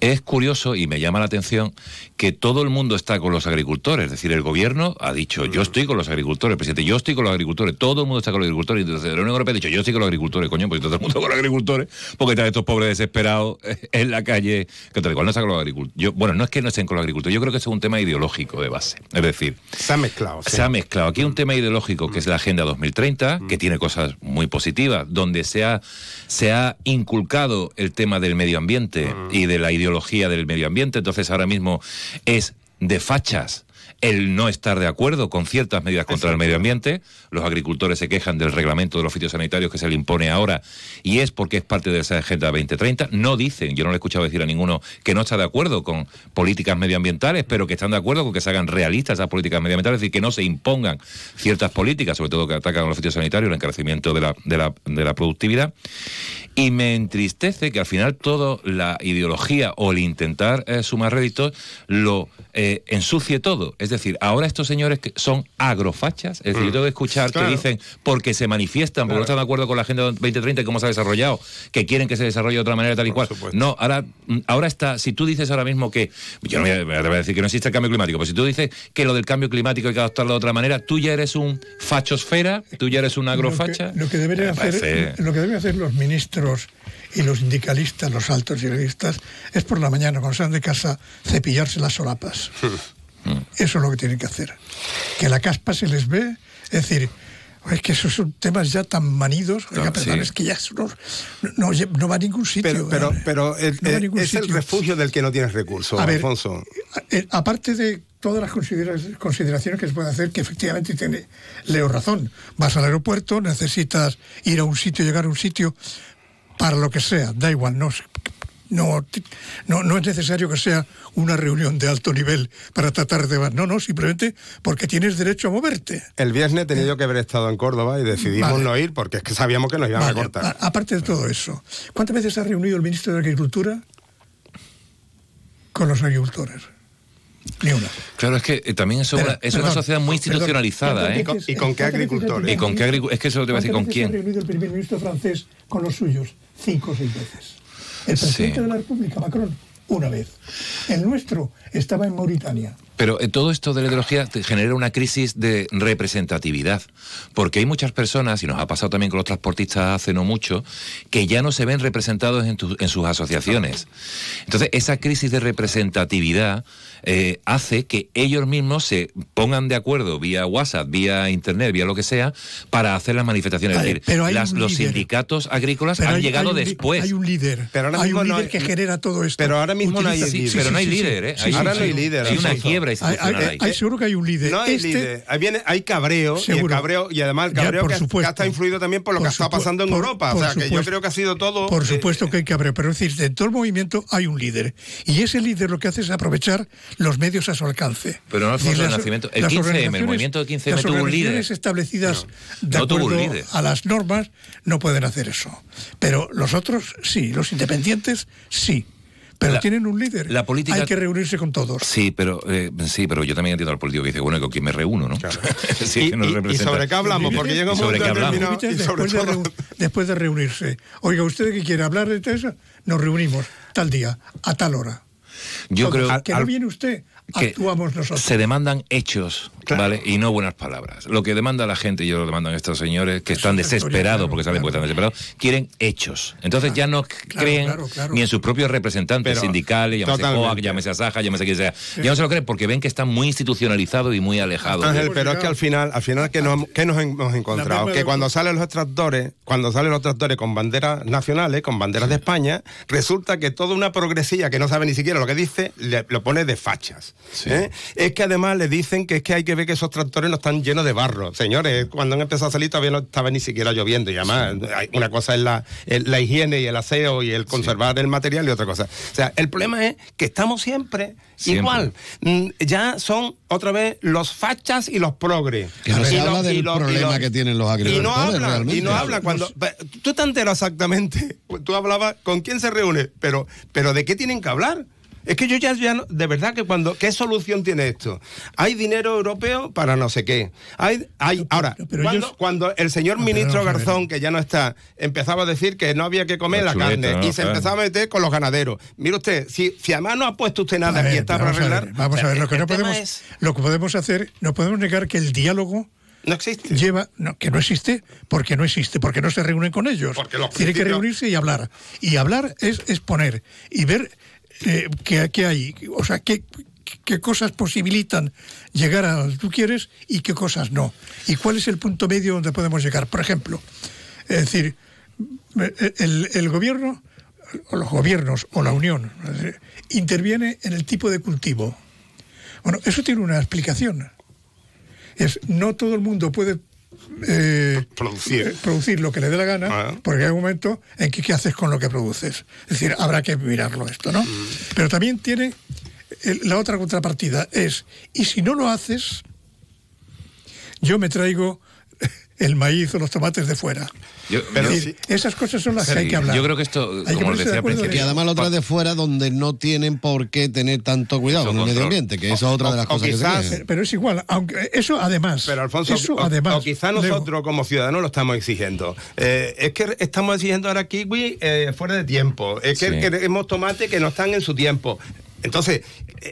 Es curioso y me llama la atención que todo el mundo está con los agricultores, es decir, el gobierno ha dicho, yo estoy con los agricultores, presidente, yo estoy con los agricultores, todo el mundo está con los agricultores, y entonces la Unión Europea ha dicho, yo estoy con los agricultores, coño, pues todo el mundo con los agricultores, porque están estos pobres desesperados en la calle, que tal cual no está con los agricultores. Yo, bueno, no es que no estén con los agricultores, yo creo que eso es un tema ideológico de base. Es decir, Se ha mezclado. sí. se ha mezclado. Aquí hay un tema ideológico que es la Agenda 2030, que tiene cosas muy positivas, donde se ha, se ha inculcado el tema del medio ambiente y de la ideología del medio ambiente. Entonces ahora mismo es de fachas el no estar de acuerdo con ciertas medidas contra el medio ambiente. Los agricultores se quejan del reglamento de los fitosanitarios que se le impone ahora y es porque es parte de esa Agenda 2030. No dicen, yo no le he escuchado decir a ninguno que no está de acuerdo con políticas medioambientales, pero que están de acuerdo con que se hagan realistas esas políticas medioambientales, es decir, que no se impongan ciertas políticas, sobre todo que atacan a los fitosanitarios, el encarecimiento de la, de la, de la productividad. Y me entristece que al final toda la ideología o el intentar eh, sumar réditos lo eh, ensucie todo. Es decir, ahora estos señores que son agrofachas, es decir, yo tengo que escuchar Claro. que dicen porque se manifiestan, porque no están de acuerdo con la Agenda 2030 y cómo se ha desarrollado, que quieren que se desarrolle de otra manera tal y cual. No, ahora, mm, ahora está, si tú dices ahora mismo que, yo no voy a, te voy a decir que no existe el cambio climático, pero si tú dices que lo del cambio climático hay que adoptarlo de otra manera, tú ya eres un fachosfera, tú ya eres una agrofacha. Lo que, lo que deberían Me hacer, parece- lo que deben hacer los ministros y los sindicalistas, los altos sindicalistas, es por la mañana, cuando salen de casa, cepillarse las solapas. Eso es lo que tienen que hacer. Que la caspa se les ve, es decir, es que esos son temas ya tan manidos, oiga, Claro, perdón, sí. es que ya no, no, no va a ningún sitio. Pero, pero, ¿verdad? pero el- No ningún es el refugio del que no tienes recursos, A ver, Alfonso. Eh, aparte de todas las considera- consideraciones que se pueden hacer, que efectivamente tiene Leo razón. Vas al aeropuerto, necesitas ir a un sitio, llegar a un sitio, para lo que sea, da igual, no, no, no, no es necesario que sea una reunión de alto nivel para tratar de... No, no, simplemente porque tienes derecho a moverte. El viernes tenía yo que haber estado en Córdoba y decidimos Vale. no ir porque es que sabíamos que nos iban a cortar. a- aparte de todo eso, ¿cuántas veces ha reunido el ministro de Agricultura con los agricultores? Ni una. Claro, es que eh, también eso Espera, es una sociedad muy perdón. institucionalizada, ¿eh? ¿Cuántas veces- ¿cuántas veces el primer ¿Y con qué agricultores? Es que eso te iba a decir, ¿con ¿Cuántas veces quién? ha reunido el primer ministro francés con los suyos? Cinco o seis veces. El presidente Sí. de la República, Macron, una vez. El nuestro estaba en Mauritania. Pero eh, todo esto de la ideología te genera una crisis de representatividad, porque hay muchas personas, y nos ha pasado también con los transportistas hace no mucho, que ya no se ven representados en, tu- en sus asociaciones. Entonces, esa crisis de representatividad eh, hace que ellos mismos se pongan de acuerdo vía WhatsApp, vía Internet, vía lo que sea, para hacer las manifestaciones. Vale, es decir, pero hay las- un los líder. sindicatos agrícolas Pero han hay- llegado hay un li- después. Hay un líder. Pero ahora hay mismo un no líder hay- que genera todo esto. pero ahora mismo no hay líder. pero no hay líder, ¿eh? Ahora no hay sí, líder. hay una quiebra Hay, institucional hay- ahí. hay- seguro que hay un líder. No hay Este- líder. Viene, hay cabreo, y el Seguro. cabreo, y además el Ya, cabreo por que, supuesto. que está influido también por lo Por que está pasando en por- Europa. por o sea, que yo creo que ha sido todo. Por eh, supuesto que hay cabreo, pero es decir, de todo el movimiento hay un líder. Y ese líder lo que hace es aprovechar los medios a su alcance. Pero no, Es el nacimiento- el las 15M, el movimiento del 15M las tuvo un líder. establecidas de No tuvo un acuerdo líder. a las normas no pueden hacer eso. Pero los otros sí, los independientes sí. Pero La- tienen un líder. la política- Hay que reunirse con todos. Sí, pero eh, sí, pero yo también entiendo al político que dice, bueno, ¿con quién me reúno, no? Sí, Y- que nos y- y representa. sobre qué hablamos, porque llega un ¿Y sobre momento qué hablamos? determinado- después, de todo- reu- después de reunirse. Oiga, ¿usted que quiere hablar de eso? Nos reunimos tal día, a tal hora. Yo Entonces, creo que no viene usted, que actuamos nosotros. se demandan hechos, ¿vale? Y no buenas palabras. Lo que demanda la gente, y yo lo demandan estos señores que están desesperados, claro, porque saben que están desesperados, quieren hechos. Entonces ya no creen claro, claro. ni en sus propios representantes Pero, sindicales, llámese totalmente. COAC, llámese Asaja, llámese quien sea. Ya no se lo creen porque ven que están muy institucionalizados y muy alejados. Ángel, pero es que al final, al final ¿qué nos, qué nos hemos encontrado? Que cuando salen los tractores, cuando salen los tractores con banderas nacionales, con banderas de España, resulta que toda una progresía que no sabe ni siquiera lo que dice, le- lo pone de fachas. ¿eh? Es que además le dicen que es que hay que que esos tractores no están llenos de barro. Señores, cuando han empezado a salir todavía no estaba ni siquiera lloviendo. Y además, una cosa es la, el- la higiene y el aseo y el conservar el material y otra cosa. O sea, el problema es que estamos siempre, Siempre. igual. Mm, Ya son otra vez los fachas y los progres. Que no se habla del los- problema los- que tienen los Y no agricultores realmente. y no hablan cuando... Tú te enteras exactamente, tú hablabas con quién se reúne, pero, pero ¿de qué tienen que hablar? Es que yo ya, ya no- de verdad que cuando, ¿qué solución tiene esto? Hay dinero europeo para no sé qué. Hay, hay, ahora, pero cuando, ellos- cuando el señor No, pero ministro. Garzón, que ya no está, empezaba a decir que no había que comer La la, chuleta, carne ¿no? y se Claro. empezaba a meter con los ganaderos. Mire usted, si, si además no ha puesto usted nada A ver, y está para vamos a ver, arreglar. Vamos o sea, a ver, lo que no podemos, es- lo que podemos hacer, no podemos negar que el diálogo no existe. lleva, no, que no existe, porque no existe, porque no se reúnen con ellos. Porque los Tiene que reunirse y hablar. Y hablar es exponer y ver eh, qué hay, o sea, qué, qué cosas posibilitan llegar a donde tú quieres y qué cosas no. Y cuál es el punto medio donde podemos llegar. Por ejemplo, es decir, el, el gobierno, o los gobiernos, o la Unión, interviene en el tipo de cultivo. Bueno, eso tiene una explicación. Es no todo el mundo puede eh, Producir. eh, producir lo que le dé la gana, Ah. porque hay un momento en que qué haces con lo que produces. Es decir, habrá que mirarlo esto, ¿no? Mm. Pero también tiene el- la otra contrapartida, es, y si no lo haces, yo me traigo el maíz o los tomates de fuera. Yo- pero- esas cosas son las que hay que hablar. Yo creo que esto, Hay como de decía al principio, Que además lo trae de fuera donde no tienen por qué tener tanto cuidado con el medio ambiente, que esa es otra de las o cosas que se quizás-. Pero, pero es igual, aunque eso además. Pero Alfonso, eso o, además. o quizá Leo, nosotros como ciudadanos lo estamos exigiendo. Eh, es que estamos exigiendo ahora kiwi eh, fuera de tiempo. Es que Sí. queremos tomate que no están en su tiempo. Entonces,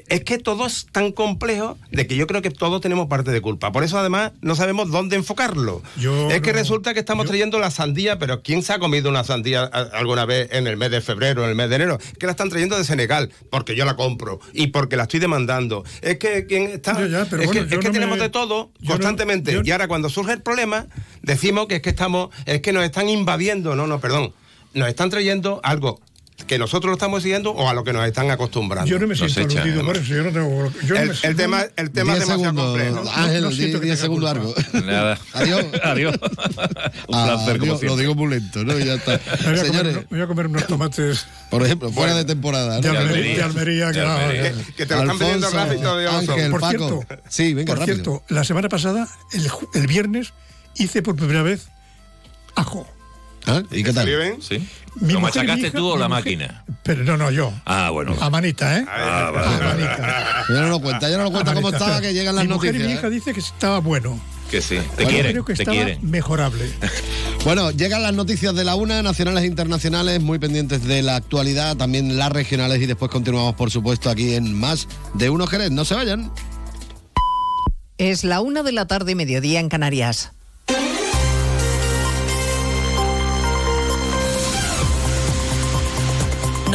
es que todo es tan complejo de que yo creo que todos tenemos parte de culpa. Por eso, además, no sabemos dónde enfocarlo. Yo es que no- resulta que estamos trayendo la sandía, pero ¿quién se ha comido una sandía alguna vez en el mes de febrero, en el mes de enero? Que la están trayendo de Senegal, porque yo la compro y porque la estoy demandando. Es que ¿quién está. Ya, ya, pero es bueno, que, tenemos me- de todo no- constantemente. Y ahora cuando surge el problema, decimos que es que estamos, es que nos están invadiendo, no, no, perdón, nos están trayendo algo que nosotros lo estamos siguiendo o a lo que nos están acostumbrando. Yo no me siento echan, aludido por eso. Yo no tengo. Yo no el, me el siento- tema, el tema es 10 demasiado complejo. Ángel, no siento que 10 tenga segundos culpa. largo. Nada. Adiós. Adiós. Un placer, como Adiós, lo digo muy lento, ¿no? Y ya está. Voy, a comer, Señores, me voy a comer unos tomates por ejemplo, fuera de temporada. de ¿no? Almería, de Almería, que De Almería. Que, que te lo están pidiendo Alfonso, rápido, Dios. Ángel, Por Paco. cierto, sí, venga, por rápido. cierto, la semana pasada, el, el viernes, hice por primera vez ajo. ¿Ah? ¿Y qué tal? ¿Salió bien? Sí. Mi ¿Lo machacaste hija- tú o la mujer- máquina? Pero no, no, yo. Ah, bueno. A manita, ¿eh? Ah, vale, A manita. Ya no lo cuenta, ya no lo cuenta cómo estaba, que llegan las mi mujer y mi noticias. hija ¿eh? dice que estaba bueno. Que sí. Te Bueno, quieren, Creo que te estaba quieren. mejorable. Bueno, llegan las noticias de la una, nacionales e internacionales, muy pendientes de la actualidad, también las regionales y después continuamos, por supuesto, aquí en Más de Uno Jerez. No se vayan. Es la una de la tarde, mediodía en Canarias.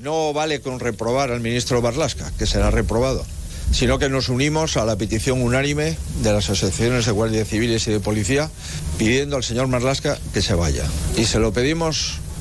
No vale con reprobar al ministro Barlasca, que será reprobado, sino que nos unimos a la petición unánime de las asociaciones de guardias civiles y de policía pidiendo al señor Marlasca que se vaya. Y se lo pedimos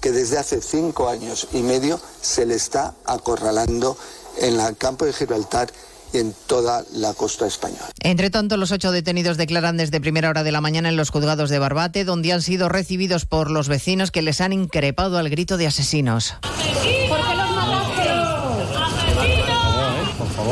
que desde hace cinco años y medio se le está acorralando en el campo de Gibraltar y en toda la costa española. Entre tanto, los ocho detenidos declaran desde primera hora de la mañana en los juzgados de Barbate, donde han sido recibidos por los vecinos que les han increpado al grito de asesinos.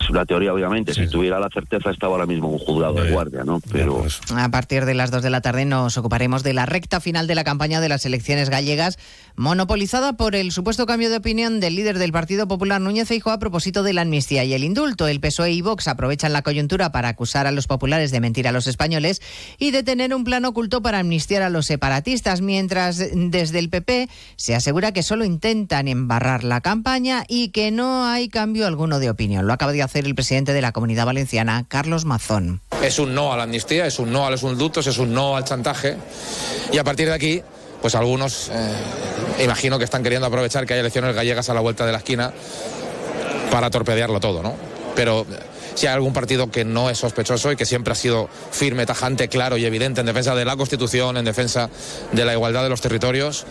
Es una teoría, obviamente. Si tuviera la certeza, estaba ahora mismo un juzgado de guardia, ¿no? Pero. A partir de las 2 de la tarde nos ocuparemos de la recta final de la campaña de las elecciones gallegas, monopolizada por el supuesto cambio de opinión del líder del Partido Popular Núñez Feijóo a propósito de la amnistía y el indulto. El PSOE y Vox aprovechan la coyuntura para acusar a los populares de mentir a los españoles y de tener un plan oculto para amnistiar a los separatistas, mientras desde el PP se asegura que solo intentan embarrar la campaña y que no hay cambio alguno de opinión. Lo acaba de hacer el presidente de la Comunidad Valenciana, Carlos Mazón. Es un no a la amnistía, es un no a los indultos, es un no al chantaje. Y a partir de aquí, pues algunos, eh, imagino que están queriendo aprovechar que hay elecciones gallegas a la vuelta de la esquina para torpedearlo todo, ¿no? Pero si hay algún partido que no es sospechoso y que siempre ha sido firme, tajante, claro y evidente en defensa de la Constitución, en defensa de la igualdad de los territorios,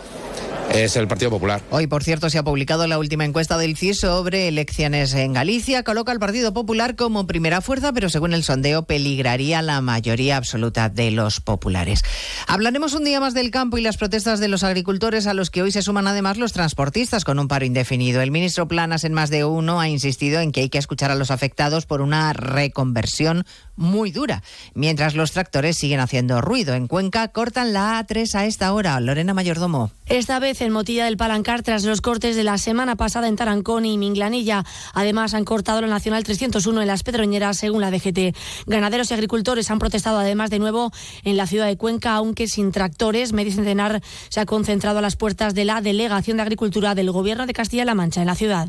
es el Partido Popular. Hoy, por cierto, se ha publicado la última encuesta del CIS sobre elecciones en Galicia. Coloca al Partido Popular como primera fuerza, pero según el sondeo peligraría la mayoría absoluta de los populares. Hablaremos un día más del campo y las protestas de los agricultores, a los que hoy se suman además los transportistas con un paro indefinido. El ministro Planas, en más de uno, ha insistido en que hay que escuchar a los afectados por una reconversión muy dura, mientras los tractores siguen haciendo ruido. En Cuenca cortan la A3 a esta hora. Lorena Mayordomo. Esta vez en Motilla del Palancar tras los cortes de la semana pasada en Tarancón y Minglanilla. Además han cortado la Nacional 301 en las Pedroñeras según la DGT. Ganaderos y agricultores han protestado además de nuevo en la ciudad de Cuenca, aunque sin tractores. Medio Centenar se ha concentrado a las puertas de la Delegación de Agricultura del Gobierno de Castilla-La Mancha en la ciudad.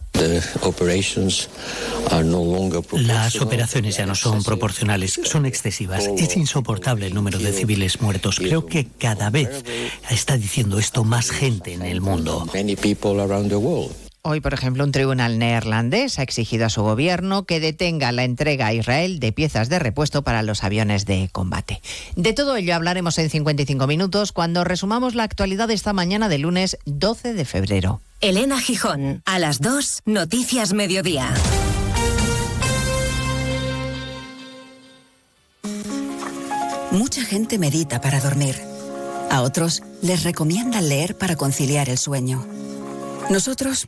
Las operaciones ya no son proporcionales, son excesivas. Es insoportable el número de civiles muertos. Creo que cada vez está diciendo esto más gente en el mundo. Hoy, por ejemplo, un tribunal neerlandés ha exigido a su gobierno que detenga la entrega a Israel de piezas de repuesto para los aviones de combate. De todo ello hablaremos en 55 minutos cuando resumamos la actualidad de esta mañana de lunes 12 de febrero. Elena Gijón, a las 2, Noticias Mediodía. Mucha gente medita para dormir. A otros les recomiendan leer para conciliar el sueño. Nosotros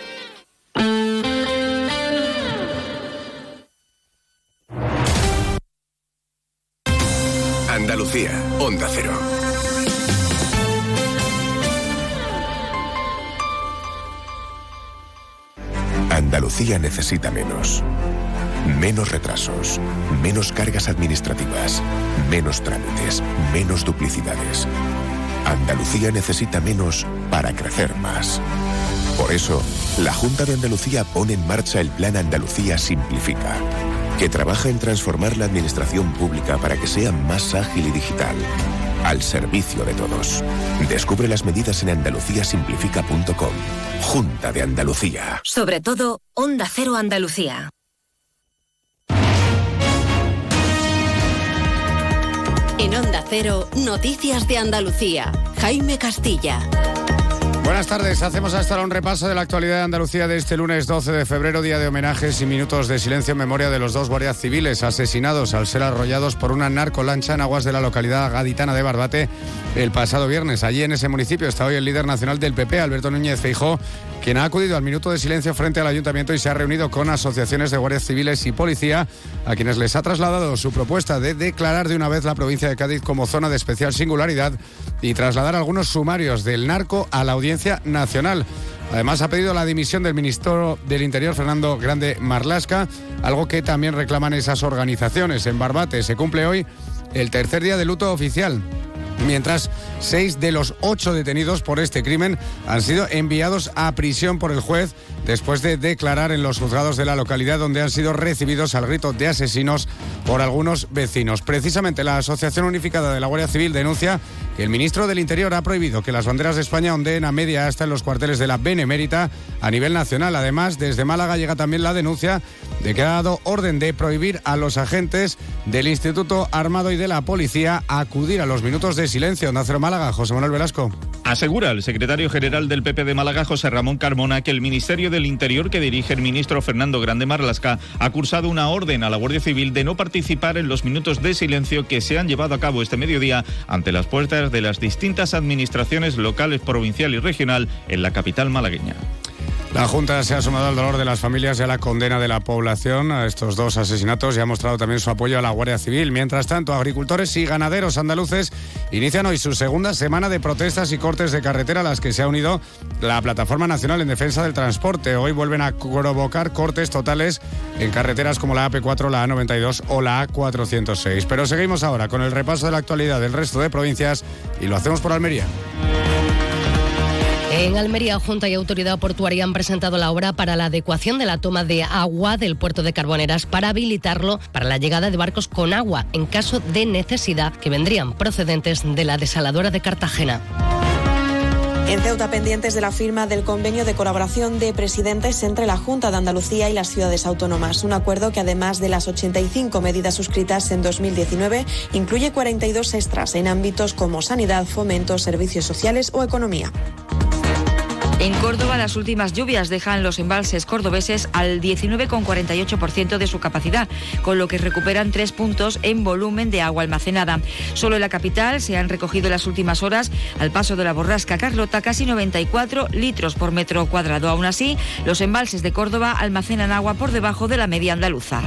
Andalucía, Onda Cero. Andalucía necesita menos. Menos retrasos, menos cargas administrativas, menos trámites, menos duplicidades. Andalucía necesita menos para crecer más. Por eso, la Junta de Andalucía pone en marcha el Plan Andalucía Simplifica, que trabaja en transformar la administración pública para que sea más ágil y digital, al servicio de todos. Descubre las medidas en andaluciasimplifica.com. Junta de Andalucía. Sobre todo, Onda Cero Andalucía. En Onda Cero, Noticias de Andalucía. Jaime Castilla. Buenas tardes, hacemos hasta ahora un repaso de la actualidad de Andalucía de este lunes 12 de febrero, día de homenajes y minutos de silencio en memoria de los dos guardias civiles asesinados al ser arrollados por una narcolancha en aguas de la localidad gaditana de Barbate el pasado viernes. Allí en ese municipio está hoy el líder nacional del PP, Alberto Núñez Feijó, quien ha acudido al minuto de silencio frente al ayuntamiento y se ha reunido con asociaciones de guardias civiles y policía, a quienes les ha trasladado su propuesta de declarar de una vez la provincia de Cádiz como zona de especial singularidad y trasladar algunos sumarios del narco a la Audiencia Nacional. Además, ha pedido la dimisión del ministro del Interior, Fernando Grande Marlasca, algo que también reclaman esas organizaciones. En Barbate se cumple hoy el tercer día de luto oficial mientras seis de los ocho detenidos por este crimen han sido enviados a prisión por el juez después de declarar en los juzgados de la localidad donde han sido recibidos al grito de asesinos por algunos vecinos. Precisamente la Asociación Unificada de la Guardia Civil denuncia que el ministro del Interior ha prohibido que las banderas de España ondeen a media hasta en los cuarteles de la Benemérita a nivel nacional. Además, desde Málaga llega también la denuncia de que ha dado orden de prohibir a los agentes del Instituto Armado y de la Policía acudir a los minutos de silencio. Onda Cero Málaga, José Manuel Velasco. Asegura el secretario general del PP de Málaga, José Ramón Carmona, que el Ministerio del Interior que dirige el ministro Fernando Grande Marlasca ha cursado una orden a la Guardia Civil de no participar en los minutos de silencio que se han llevado a cabo este mediodía ante las puertas de las distintas administraciones locales, provincial y regional en la capital malagueña. La Junta se ha sumado al dolor de las familias y a la condena de la población a estos dos asesinatos y ha mostrado también su apoyo a la Guardia Civil. Mientras tanto, agricultores y ganaderos andaluces inician hoy su segunda semana de protestas y cortes de carretera a las que se ha unido la Plataforma Nacional en Defensa del Transporte. Hoy vuelven a provocar cortes totales en carreteras como la AP4, la A92 o la A406. Pero seguimos ahora con el repaso de la actualidad del resto de provincias y lo hacemos por Almería. En Almería, Junta y Autoridad Portuaria han presentado la obra para la adecuación de la toma de agua del puerto de Carboneras para habilitarlo para la llegada de barcos con agua en caso de necesidad que vendrían procedentes de la desaladora de Cartagena. En Ceuta, pendientes de la firma del convenio de colaboración de presidentes entre la Junta de Andalucía y las ciudades autónomas. Un acuerdo que, además de las 85 medidas suscritas en 2019, incluye 42 extras en ámbitos como sanidad, fomento, servicios sociales o economía. En Córdoba, las últimas lluvias dejan los embalses cordobeses al 19,48% de su capacidad, con lo que recuperan tres puntos en volumen de agua almacenada. Solo en la capital se han recogido en las últimas horas, al paso de la borrasca Carlota, casi 94 litros por metro cuadrado. Aún así, los embalses de Córdoba almacenan agua por debajo de la media andaluza.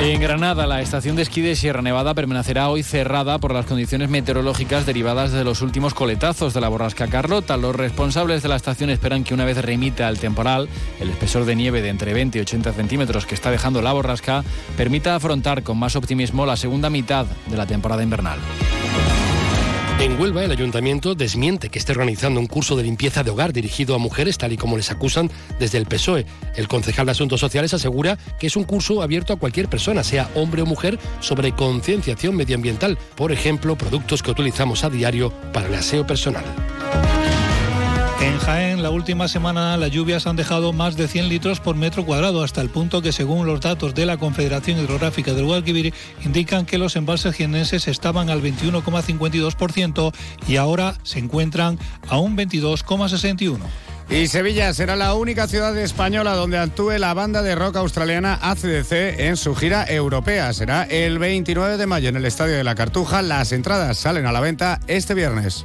En Granada, la estación de esquí de Sierra Nevada permanecerá hoy cerrada por las condiciones meteorológicas derivadas de los últimos coletazos de la borrasca Carlota. Los responsables de la estación esperan que una vez remita el temporal, el espesor de nieve de entre 20 y 80 centímetros que está dejando la borrasca permita afrontar con más optimismo la segunda mitad de la temporada invernal. En Huelva, el ayuntamiento desmiente que esté organizando un curso de limpieza de hogar dirigido a mujeres, tal y como les acusan desde el PSOE. El concejal de Asuntos Sociales asegura que es un curso abierto a cualquier persona, sea hombre o mujer, sobre concienciación medioambiental, por ejemplo, productos que utilizamos a diario para el aseo personal. En Jaén, la última semana las lluvias han dejado más de 100 litros por metro cuadrado, hasta el punto que, según los datos de la Confederación Hidrográfica del Guadalquivir, indican que los embalses jienenses estaban al 21,52% y ahora se encuentran a un 22,61%. Y Sevilla será la única ciudad española donde actúe la banda de rock australiana ACDC en su gira europea. Será el 29 de mayo en el Estadio de la Cartuja. Las entradas salen a la venta este viernes.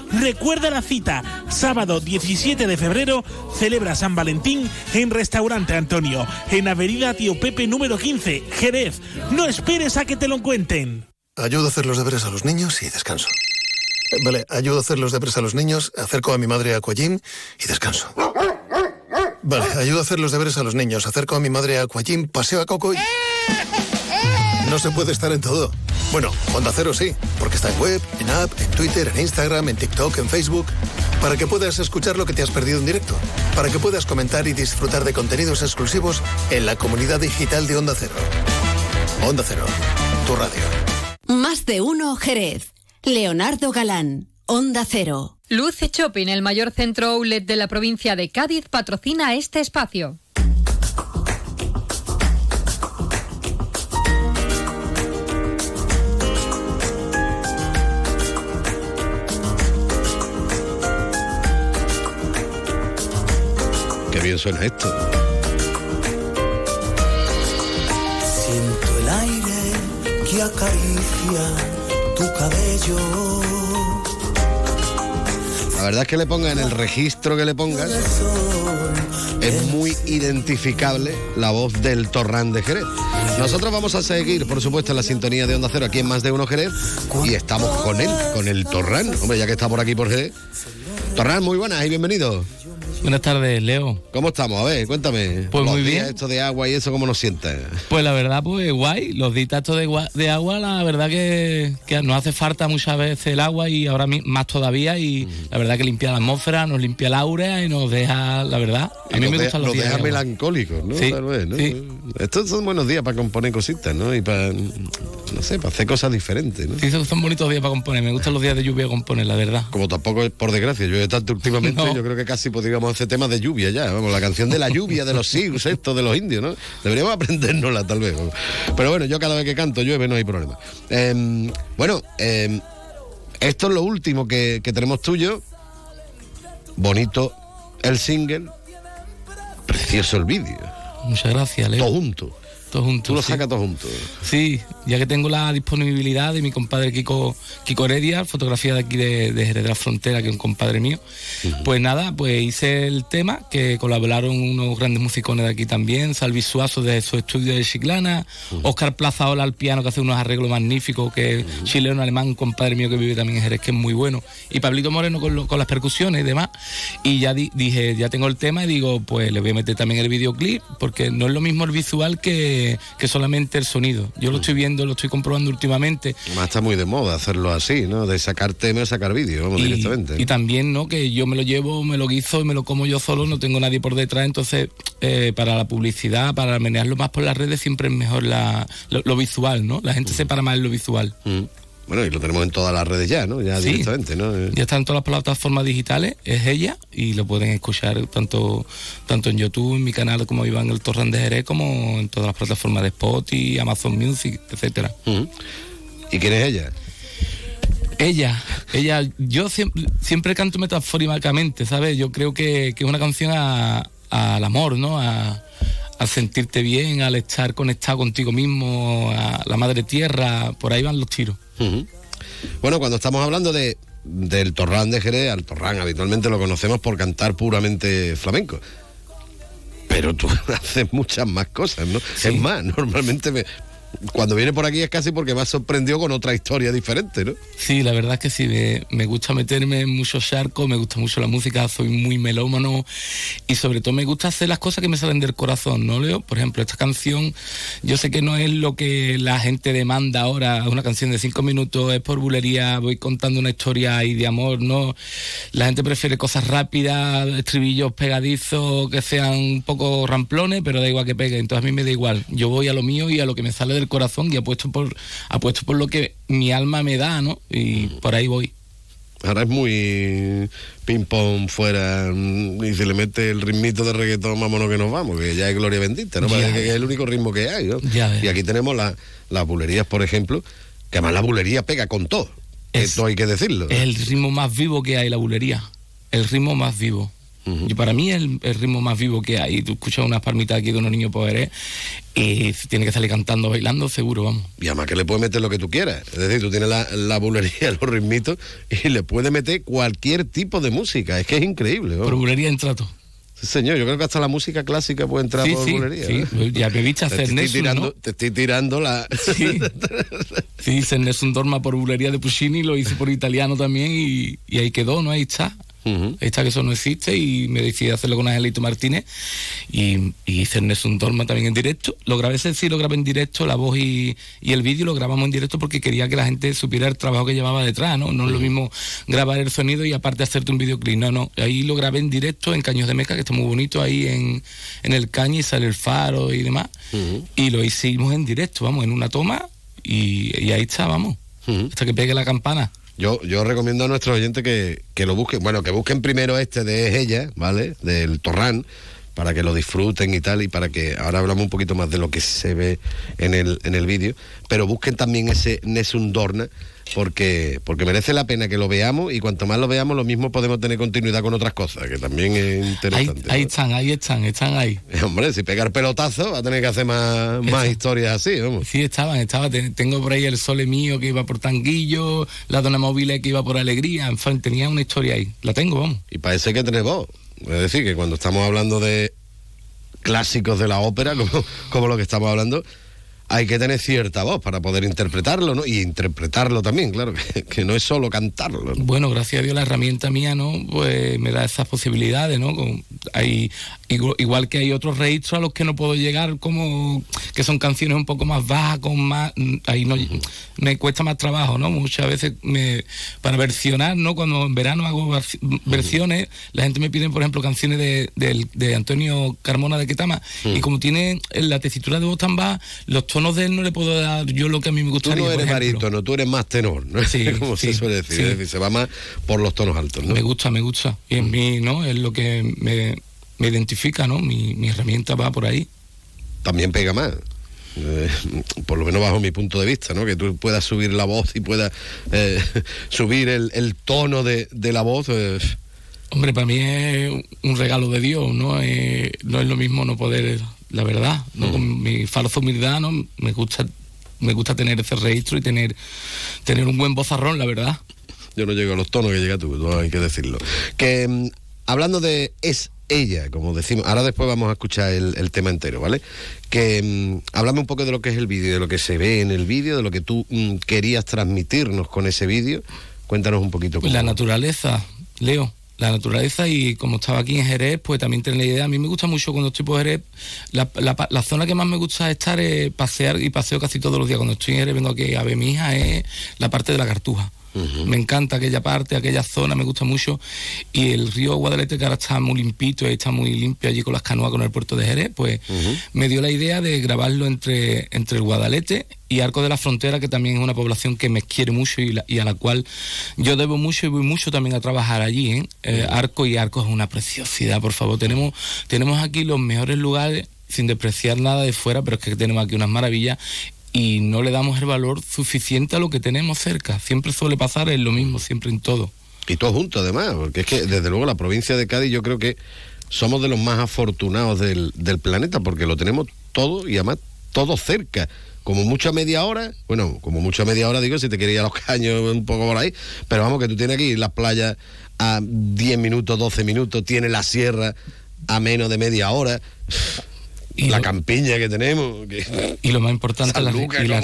Recuerda la cita, sábado 17 de febrero celebra San Valentín en Restaurante Antonio en Avenida Tío Pepe número 15, Jerez. No esperes a que te lo cuenten. Ayudo a hacer los deberes a los niños y descanso. Eh, Vale, ayudo a hacer los deberes a los niños, acerco a mi madre a y descanso. Vale, ayudo a hacer los deberes a los niños, acerco a mi madre a Aquagym, paseo a Coco y... No se puede estar en todo. Bueno, Onda Cero sí, porque está en web, en app, en Twitter, en Instagram, en TikTok, en Facebook, para que puedas escuchar lo que te has perdido en directo, para que puedas comentar y disfrutar de contenidos exclusivos en la comunidad digital de Onda Cero. Onda Cero, tu radio. Más de uno Jerez. Leonardo Galán, Onda Cero. Luce Shopping, el mayor centro outlet de la provincia de Cádiz, patrocina este espacio. Bien suena esto. Siento el aire que acaricia tu cabello. La verdad es que le ponga en el registro que le pongas, es muy identificable la voz del Torrán de Jerez. Nosotros vamos a seguir, por supuesto, en la sintonía de Onda Cero aquí en Más de Uno Jerez y estamos con él, con el Torrán. Hombre, ya que está por aquí por Jerez. Torrán, muy buenas y bienvenido. Buenas tardes, Leo. ¿Cómo estamos? A ver, cuéntame. Pues Los muy días bien. Esto de agua y eso, ¿cómo nos sientes? Pues la verdad, pues guay. Los días estos de, de agua, la verdad que, que nos hace falta muchas veces el agua y ahora más todavía. Y la verdad que limpia la atmósfera, nos limpia el aura y nos deja, la verdad. A mí nos me de- gustan los nos días. deja de melancólicos, ¿no? Sí, Tal vez, ¿no? sí. Estos son buenos días para componer cositas, ¿no? Y para, no sé, para hacer cosas diferentes, ¿no? Sí, son- bonitos días para componer. Me gustan los días de lluvia componer, la verdad. Como tampoco, por desgracia, yo he tanto últimamente, No. yo creo que casi podríamos hacer temas de lluvia ya, vamos, la canción de la lluvia de los Sioux, esto de los indios, ¿no? Deberíamos aprendérnosla tal vez. Pero bueno, yo cada vez que canto llueve no hay problema. Em, bueno, em, esto es lo último que, que tenemos tuyo. Bonito el single, precioso el vídeo. Muchas gracias, Leo. Todo junto. Todo junto. Tú lo sí. sacas todo junto. Sí, ya que tengo la disponibilidad de mi compadre Kiko, Kiko Heredia, fotografía de aquí de, de Jerez de la Frontera, que es un compadre mío, pues nada, pues hice el tema, que colaboraron unos grandes musicones de aquí también, Salvi Suazo de su estudio de Chiclana, Oscar Plazaola al piano, que hace unos arreglos magníficos, que es chileno, alemán, un compadre mío que vive también en Jerez, que es muy bueno, y Pablito Moreno con, lo- con las percusiones y demás, y ya di- dije, ya tengo el tema y digo, pues le voy a meter también el videoclip, porque no es lo mismo el visual que, que solamente el sonido. Yo lo estoy viendo, lo estoy comprobando últimamente. Además está muy de moda hacerlo así, ¿no? De sacar tema y sacar vídeo, vamos, Y, directamente. y también, ¿no? Que yo me lo llevo, me lo guizo y me lo como yo solo, no tengo nadie por detrás, entonces eh, para la publicidad, para menearlo más por las redes siempre es mejor la, lo, lo visual, ¿no? La gente se para más en lo visual. Bueno, y lo tenemos en todas las redes ya, ¿no? Ya Sí. directamente, ¿no? Ya está en todas las plataformas digitales, es ella, y lo pueden escuchar tanto, tanto en YouTube, en mi canal como Iván El Torrán de Jerez, como en todas las plataformas de Spotify, Amazon Music, etcétera. ¿Y quién es ella? Ella, ella, yo siempre, siempre canto metafóricamente, ¿sabes? Yo creo que, que es una canción a- al amor, ¿no? A, a sentirte bien, al estar conectado contigo mismo, a la madre tierra, por ahí van los tiros. Bueno, cuando estamos hablando de del Torrán de Jerez, al Torrán habitualmente lo conocemos por cantar puramente flamenco. Pero tú haces muchas más cosas, ¿no? Es más, normalmente me- cuando viene por aquí es casi porque me ha sorprendido con otra historia diferente, ¿no? Sí, la verdad es que sí, me, me gusta meterme en muchos charcos, me gusta mucho la música, soy muy melómano y sobre todo me gusta hacer las cosas que me salen del corazón, ¿no, Leo? Por ejemplo, esta canción, yo sé que no es lo que la gente demanda ahora, una canción de cinco minutos, es por bulería, voy contando una historia ahí de amor, ¿no? La gente prefiere cosas rápidas, estribillos pegadizos, que sean un poco ramplones, pero da igual que pegue, entonces a mí me da igual, yo voy a lo mío y a lo que me sale del corazón y apuesto por, apuesto por lo que mi alma me da, ¿no? Y por ahí voy. Ahora es muy ping-pong fuera mm, y se le mete el ritmito de reggaetón, vámonos que nos vamos, que ya es gloria bendita, ¿no? Parece que es el único ritmo que hay, y aquí tenemos la- las bulerías, por ejemplo, que además la bulería pega con todo. Esto hay que decirlo. Es el ritmo más vivo que hay, la bulería. El ritmo más vivo. Y para mí es el, el ritmo más vivo que hay. Tú escuchas unas palmitas aquí de unos niños poderes y tiene que salir cantando, bailando, seguro, vamos. Y además que le puedes meter lo que tú quieras. Es decir, tú tienes la, la bulería, los ritmitos, y le puedes meter cualquier tipo de música. Es que es increíble. vamos. Por bulería entra todo. Sí, señor, yo creo que hasta la música clásica puede entrar Sí, por sí, bulería. sí. ¿no? Ya me viste Te hacer estoy Nessun, tirando, ¿no? Te estoy tirando la... Sí, sí se Nessun Dorma por bulería de Puccini, lo hice por italiano también y, y ahí quedó, ¿no? Ahí está. Está que eso no existe y me decidí hacerlo con Angelito Martínez y, y hice el Nessun Dorma también en directo. Lo grabé, ese sí lo grabé en directo, la voz y, y el vídeo lo grabamos en directo porque quería que la gente supiera el trabajo que llevaba detrás, ¿no? No es lo mismo grabar el sonido y aparte hacerte un videoclip, no, no. Ahí lo grabé en directo en Caños de Meca, que está muy bonito ahí en, en el caño y sale el faro y demás. Y lo hicimos en directo, vamos, en una toma y, y ahí está, vamos. Hasta que pegue la campana. Yo, yo recomiendo a nuestros oyentes que, que lo busquen, bueno, que busquen primero este de ella, ¿vale? Del Torrán, para que lo disfruten y tal, y para que ahora hablamos un poquito más de lo que se ve en el, en el vídeo, pero busquen también ese Nessun Dorna, porque, porque merece la pena que lo veamos, y cuanto más lo veamos, lo mismo podemos tener continuidad con otras cosas, que también es interesante. ahí están, ahí están, están ahí. Hombre, si pegar pelotazo, va a tener que hacer más, más historias así, vamos. Sí, estaban, estaban. Ten- Tengo por ahí el Sole mío que iba por Tanguillo, la Dona Móvil que iba por Alegría, en fin, tenía una historia ahí. La tengo, vamos. Y parece que tenés voz. Es decir, que cuando estamos hablando de clásicos de la ópera, como, como lo que estamos hablando, hay que tener cierta voz para poder interpretarlo, ¿no? Y interpretarlo también, claro, que, que no es solo cantarlo. ¿no? Bueno, gracias a Dios la herramienta mía, ¿no? Pues me da esas posibilidades, ¿no? Con- hay, igual, que hay otros registros a los que no puedo llegar, como que son canciones un poco más bajas, con más, mm, ahí no, me cuesta más trabajo, ¿no? Muchas veces me, para versionar, ¿no? Cuando en verano hago versi- versiones, la gente me pide, por ejemplo, canciones de, del- de Antonio Carmona de Ketama, y como tiene la tesitura de voz tan baja, los tonos de él no le puedo dar yo lo que a mí me Tú gustaría. no por eres barítono, tú eres más tenor, ¿no? Sí, Como se suele decir, sí. es decir, se va más por los tonos altos, ¿no? Me gusta, me gusta. Y en mí, ¿no? Es lo que me, me identifica, ¿no? Mi, mi herramienta va por ahí. También pega más. Eh, por lo menos bajo mi punto de vista, ¿no? Que tú puedas subir la voz y puedas eh, subir el, el tono de, de la voz. eh, Hombre, para mí es un regalo de Dios, ¿no? No es lo mismo no poder, la verdad, ¿no? Con mi falsa humildad, ¿no? Me gusta, me gusta tener ese registro y tener, tener un buen vozarrón, la verdad. yo no llego a los tonos que llega tú, no hay que decirlo. Que mm, hablando de es ella, como decimos, ahora después vamos a escuchar el, el tema entero, ¿vale? Que mm, háblame un poco de lo que es el vídeo, de lo que se ve en el vídeo, de lo que tú mm, querías transmitirnos con ese vídeo. Cuéntanos un poquito. Pues la naturaleza, Leo, la naturaleza y como estaba aquí en Jerez, pues también tener la idea. A mí me gusta mucho cuando estoy por Jerez, la, la zona que más me gusta estar es pasear y paseo casi todos los días. Cuando estoy en Jerez vengo aquí a ver mi hija, es la parte de la Cartuja. Me encanta aquella parte, aquella zona, me gusta mucho. Y el río Guadalete, que ahora está muy limpito y está muy limpio allí con las canoas con el puerto de Jerez, pues me dio la idea de grabarlo entre, entre el Guadalete y Arco de la Frontera, que también es una población que me quiere mucho y, la- y a la cual yo debo mucho y voy mucho también a trabajar allí. ¿eh? Eh, Arco y Arco es una preciosidad, por favor. Tenemos, tenemos aquí los mejores lugares, sin despreciar nada de fuera, pero es que tenemos aquí unas maravillas y no le damos el valor suficiente a lo que tenemos cerca. Siempre suele pasar, es lo mismo, siempre en todo. Y todo junto, además, porque es que desde luego la provincia de Cádiz yo creo que somos de los más afortunados del, del planeta, porque lo tenemos todo y además todo cerca. Como mucha media hora, bueno, como mucha media hora digo, si te quería ir a los caños un poco por ahí, pero vamos, que tú tienes aquí las playas a 10 minutos, 12 minutos, tienes la sierra a menos de media hora, la campiña que tenemos. que- Y lo más importante, San la, Lucas, y, la,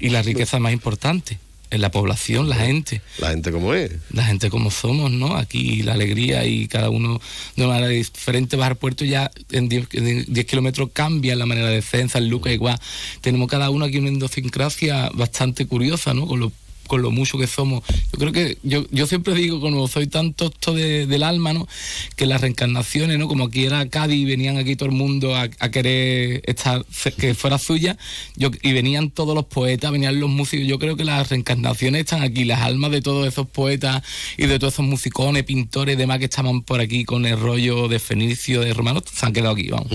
y la riqueza más importante, en la población, la gente. La gente como es. La gente como somos, ¿no? Aquí la alegría y cada uno de una manera diferente al puerto y ya en 10 en 10 kilómetros cambia la manera de ser, en San Lucas igual. Tenemos cada uno aquí una idiosincrasia bastante curiosa, ¿no? Con con lo mucho que somos. Yo creo que, yo, yo siempre digo, como soy tan tosto de- del alma, ¿no? Que las reencarnaciones, ¿no? Como aquí era Cádiz venían aquí todo el mundo a, a querer estar, que fuera suya, yo, y venían todos los poetas, venían los músicos. Yo creo que las reencarnaciones están aquí, las almas de todos esos poetas y de todos esos musicones, pintores demás que estaban por aquí con el rollo de Fenicio, de Romano, se han quedado aquí, vamos.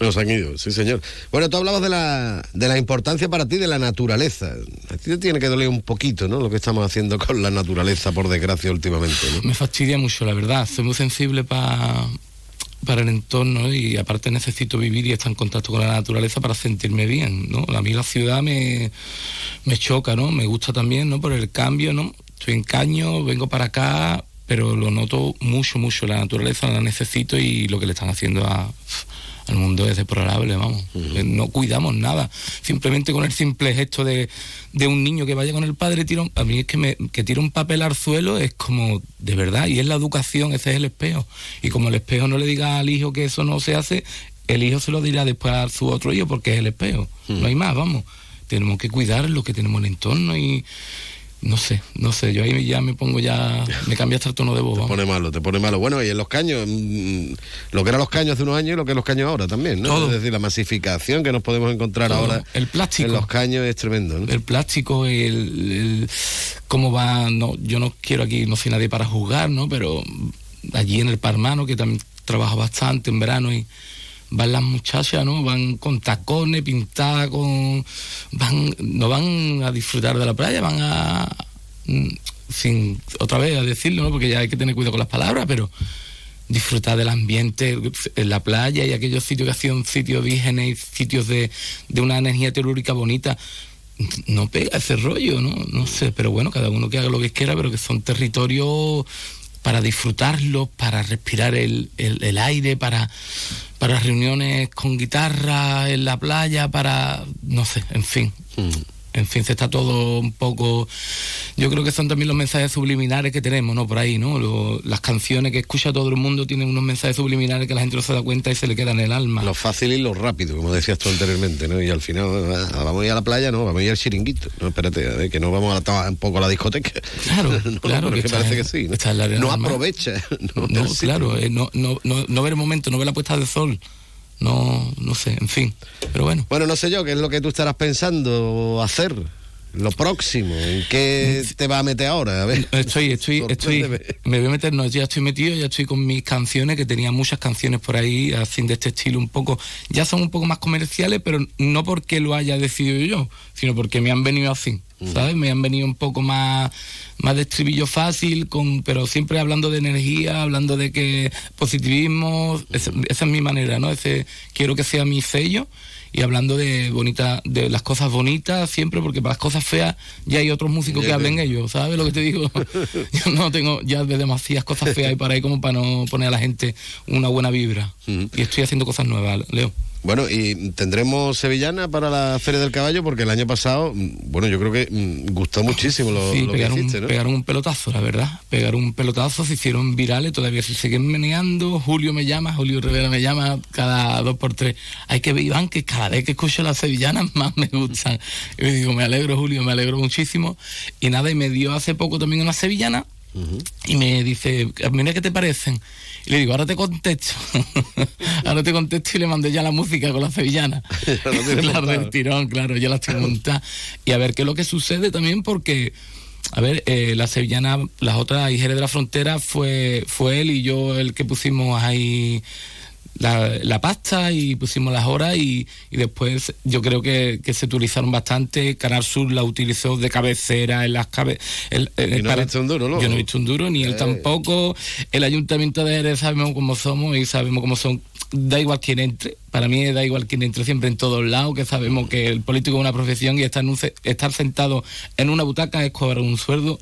Nos han ido, sí señor. Bueno, tú hablabas de la, de la importancia para ti de la naturaleza. A ti te tiene que doler un poquito, ¿no? Lo que estamos haciendo con la naturaleza, por desgracia, últimamente. Me fastidia mucho, la verdad. Soy muy sensible pa- para el entorno y aparte necesito vivir y estar en contacto con la naturaleza para sentirme bien, ¿no? A mí la ciudad me, me choca, ¿no? Me gusta también, ¿no? Por el cambio, ¿no? Estoy en Caño, vengo para acá, pero lo noto mucho, mucho. La naturaleza la necesito y lo que le están haciendo a, al mundo es deplorable, vamos. Eh, No cuidamos nada. Simplemente con el simple gesto de, de un niño que vaya con el padre, tira un- a mí es que, me, que tira un papel al suelo, es como, de verdad, y es la educación, ese es el espejo. Y como el espejo no le diga al hijo que eso no se hace, el hijo se lo dirá después a su otro hijo porque es el espejo. No hay más, vamos. Tenemos que cuidar lo que tenemos en el entorno y no sé, no sé, yo ahí ya me pongo ya, me cambia hasta el tono de voz. Te pone malo, te pone malo. Bueno, y en los caños, mm, lo que eran los caños hace unos años y lo que es los caños ahora también, ¿no? Todo. Es decir, la masificación que nos podemos encontrar Todo. ahora El plástico. en los caños es tremendo, ¿no? el plástico, el, el- cómo va, no, yo no quiero aquí, no soy nadie para juzgar, ¿no? Pero allí en el Parmano, que también trabajo bastante en verano y van las muchachas, ¿no? Van con tacones, pintadas, con van, no van a disfrutar de la playa, van a mm, sin otra vez a decirlo, ¿no? Porque ya hay que tener cuidado con las palabras, pero disfrutar del ambiente en la playa y aquellos sitios que hacían sitios vírgenes y sitios de, de una energía telúrica bonita no pega ese rollo, ¿no? No sé, pero bueno, cada uno que haga lo que quiera, pero que son territorios para disfrutarlos, para respirar el, el- el aire, para, para reuniones con guitarra en la playa, para, no sé, en fin. En fin, se está todo un poco... Yo creo que son también los mensajes subliminares que tenemos, ¿no? Por ahí, ¿no? Lo- las canciones que escucha todo el mundo tienen unos mensajes subliminares que la gente no se da cuenta y se le queda en el alma. Lo fácil y lo rápido, como decías tú anteriormente, ¿no? Y al final, ah, vamos a ir a la playa, no, vamos a ir al chiringuito. No, espérate, a ver, que no vamos a un poco a la discoteca. Claro, No, claro. pero que parece que sí. ¿no? No aprovecha. No, No, claro, eh, no, no, no, no ver el momento, no ver la puesta de sol. No, no sé, en fin. Pero bueno. Bueno, no sé yo, ¿qué es lo que tú estarás pensando hacer? Lo próximo, ¿en qué te va a meter ahora? A ver. Estoy, estoy, estoy, me voy a meter, no, ya estoy metido, ya estoy con mis canciones, que tenía muchas canciones por ahí, así de este estilo un poco, ya son un poco más comerciales, pero no porque lo haya decidido yo, sino porque me han venido así, ¿sabes? Me han venido un poco más, más de estribillo fácil, con, pero siempre hablando de energía, hablando de que positivismo, ese- esa es mi manera, ¿no? Ese, quiero que sea mi sello y hablando de bonita, de las cosas bonitas siempre, porque para las cosas feas ya hay otros músicos que hablen ellos, ¿sabes lo que te digo? Yo no tengo ya de demasiadas cosas feas y para ahí como para no poner a la gente una buena vibra. Y estoy haciendo cosas nuevas, Leo. Bueno, y tendremos Sevillana para la Feria del Caballo, porque el año pasado, mm, bueno, yo creo que mm, gustó muchísimo lo, Sí, lo que pegaron, hiciste, ¿no? pegaron un pelotazo, la verdad. Pegaron un pelotazo, se hicieron virales, todavía se siguen meneando. Julio me llama, Julio Rivera me llama cada dos por tres. Hay que ver, Iván, que cada vez que escucho las sevillanas más me gustan. Y le digo, me alegro, Julio, me alegro muchísimo. Y nada, y me dio hace poco también una sevillana. Y me dice, mira qué te parecen. Y le digo, ahora te contesto. ahora te contesto y le mandé ya la música con la sevillana. La del tirón, claro, ya las tengo montadas. Y a ver qué es lo que sucede también porque... A ver, eh, la sevillana, las otras Jerez de la Frontera fue, fue él y yo el que pusimos ahí la, la pasta y pusimos las horas y, y después yo creo que, que se utilizaron bastante. Canal Sur la utilizó de cabecera en las cabezas. No un duro, ¿no? Yo no he visto un duro, ni él Eh. tampoco. El Ayuntamiento de Jerez sabemos cómo somos y sabemos cómo son. Da igual quién entre. Para mí da igual quién entre siempre en todos lados, que sabemos que el político es una profesión y estar, en un estar sentado en una butaca es cobrar un sueldo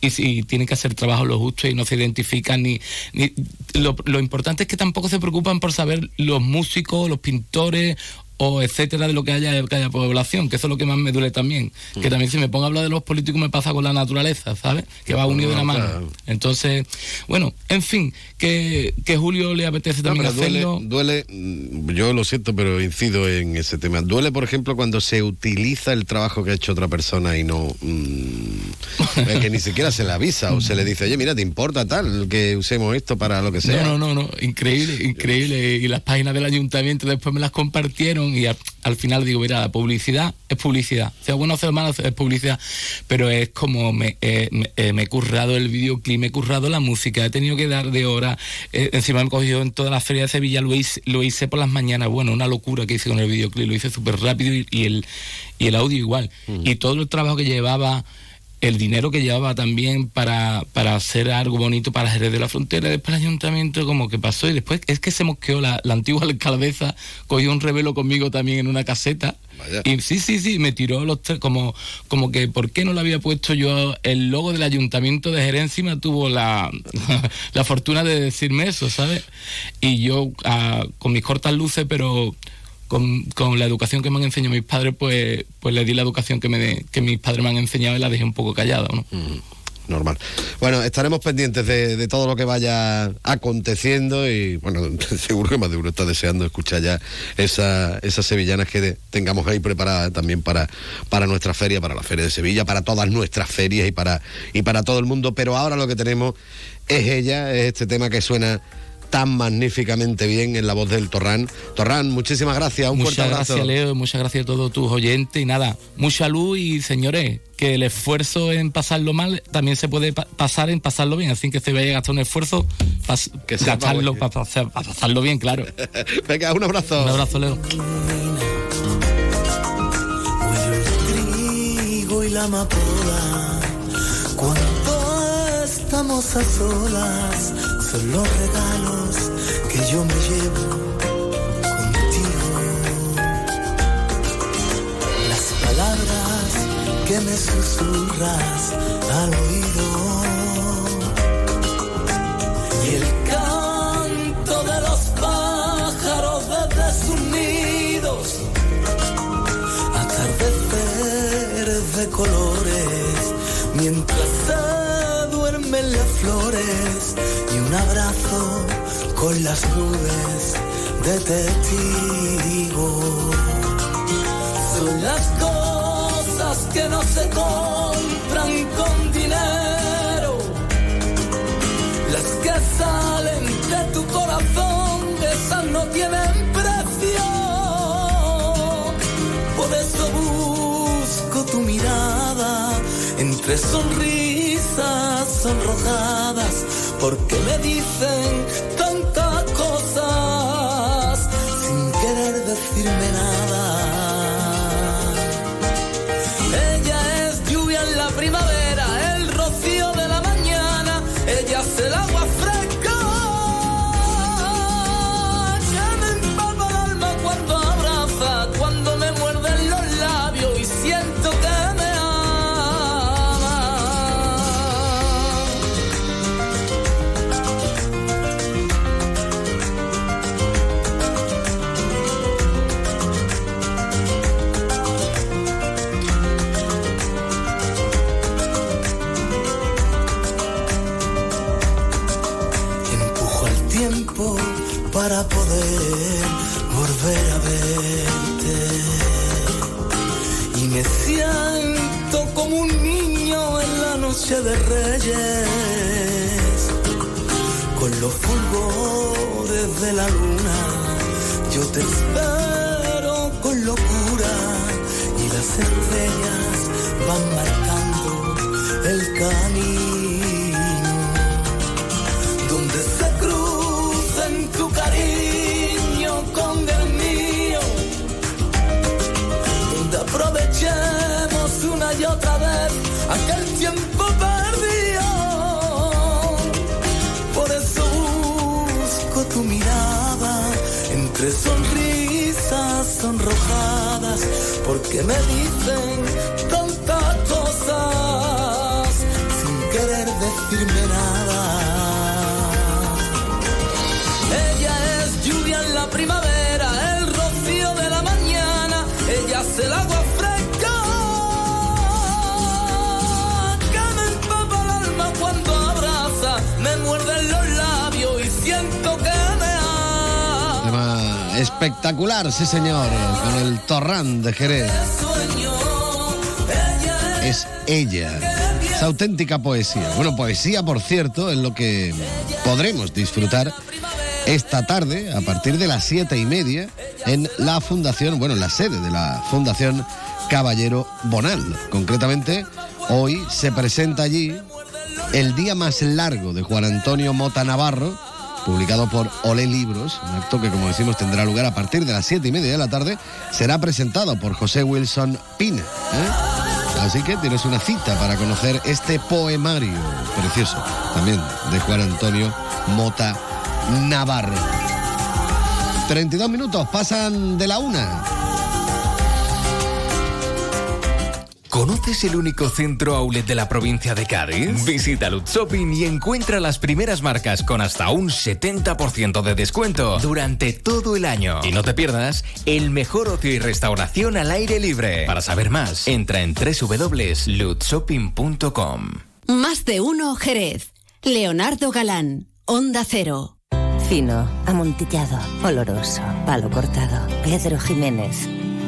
y si tiene que hacer trabajo lo justo y no se identifican ni, ni lo importante es que tampoco se preocupan por saber los músicos, los pintores o etcétera de lo que haya que haya población, que eso es lo que más me duele también, Mm. que también si me pongo a hablar de los políticos me pasa con la naturaleza, ¿sabes? Que va unido de la mano. claro. Entonces, bueno, en fin, que, que Julio le apetece también pero duele, hacerlo. duele, mm, yo lo siento, pero incido en ese tema. Duele, por ejemplo, cuando se utiliza el trabajo que ha hecho otra persona y no. mm, eh, que ni siquiera se le avisa o se le dice, oye, mira, ¿te importa tal que usemos esto para lo que sea? No, no, no, no, increíble, increíble. Y las páginas del ayuntamiento después me las compartieron y al, al final digo, mira, la publicidad es publicidad. Sea bueno o sea malo, es publicidad. Pero es como me, eh, me, eh, me he currado el videoclip, me he currado la música, he tenido que dar de hora. Eh, encima me he cogido en toda la feria de Sevilla, lo hice, lo hice por las mañanas. Bueno, una locura que hice con el videoclip, lo hice súper rápido y, y el, y el audio igual. Y todo el trabajo que llevaba el dinero que llevaba también para, para hacer algo bonito para Jerez de la Frontera. Después el ayuntamiento como que pasó y después es que se mosqueó la, la antigua alcaldesa, cogió un revelo conmigo también en una caseta. Y sí, sí, sí, me tiró los tres, como, como que ¿por qué no le había puesto yo el logo del ayuntamiento de Jerez encima? Tuvo la, la fortuna de decirme eso, ¿sabes? Y yo ah, con mis cortas luces, pero con, con la educación que me han enseñado mis padres, pues, pues le di la educación que, me, que mis padres me han enseñado y la dejé un poco callada, ¿no? Normal. Bueno, estaremos pendientes de, de todo lo que vaya aconteciendo y bueno, seguro que más de uno está deseando escuchar ya esa, esas sevillanas que tengamos ahí preparadas también para, para nuestra feria, para la Feria de Sevilla, para todas nuestras ferias y para, y para todo el mundo. Pero ahora lo que tenemos es ella, es este tema que suena tan magníficamente bien en la voz del Torrán. Torrán, muchísimas gracias, un fuerte Muchas abrazo. gracias, Leo, muchas gracias a todos tus oyentes y nada, mucha luz y señores, que el esfuerzo en pasarlo mal también se puede pa- pasar en pasarlo bien, así que se vaya a gastar un esfuerzo pas- Que sea gastarlo pa- para pasarlo bien, claro. Venga, un abrazo. Un abrazo, Leo. trigo y la amapola. Cuando estamos a solas, son los regalos que yo me llevo contigo. Las palabras que me susurras al oído. Y el canto de los pájaros desde sus nidos. Atardeceres de colores mientras las flores y un abrazo con las nubes de testigo. Son las cosas que no se compran con dinero, las que salen de tu corazón, esas no tienen precio. Por eso busco tu mirada entre sonrisas sonrojadas, porque me dicen tantas cosas sin querer decirme nada. Con los fulgores de la luna, yo te espero con locura. Y las estrellas van marcando el camino donde se crucen tu cariño con el mío, donde aprovechemos una y otra vez aquel tiempo porque me dicen tantas cosas sin querer decirme nada. Espectacular, sí señor, con el torrán de Jerez. Es ella. Es auténtica poesía. Bueno, poesía, por cierto, es lo que podremos disfrutar esta tarde a partir de las siete y media en la fundación, bueno, en la sede de la Fundación Caballero Bonal. Concretamente, hoy se presenta allí el día más largo de Juan Antonio Mota Navarro, publicado por Olé Libros, un acto que, como decimos, tendrá lugar a partir de las siete y media de la tarde, será presentado por José Wilson Pina. ¿eh? Así que tienes una cita para conocer este poemario precioso, también de Juan Antonio Mota Navarro. 32 minutos pasan de la una. ¿Conoces el único centro outlet de la provincia de Cádiz? Visita Lutz Shopping y encuentra las primeras marcas con hasta un 70% de descuento durante todo el año. Y no te pierdas el mejor ocio y restauración al aire libre. Para saber más, entra en www.lutzshopping.com. Más de uno Jerez. Leonardo Galán, Onda Cero. Fino, amontillado, oloroso, palo cortado. Pedro Jiménez.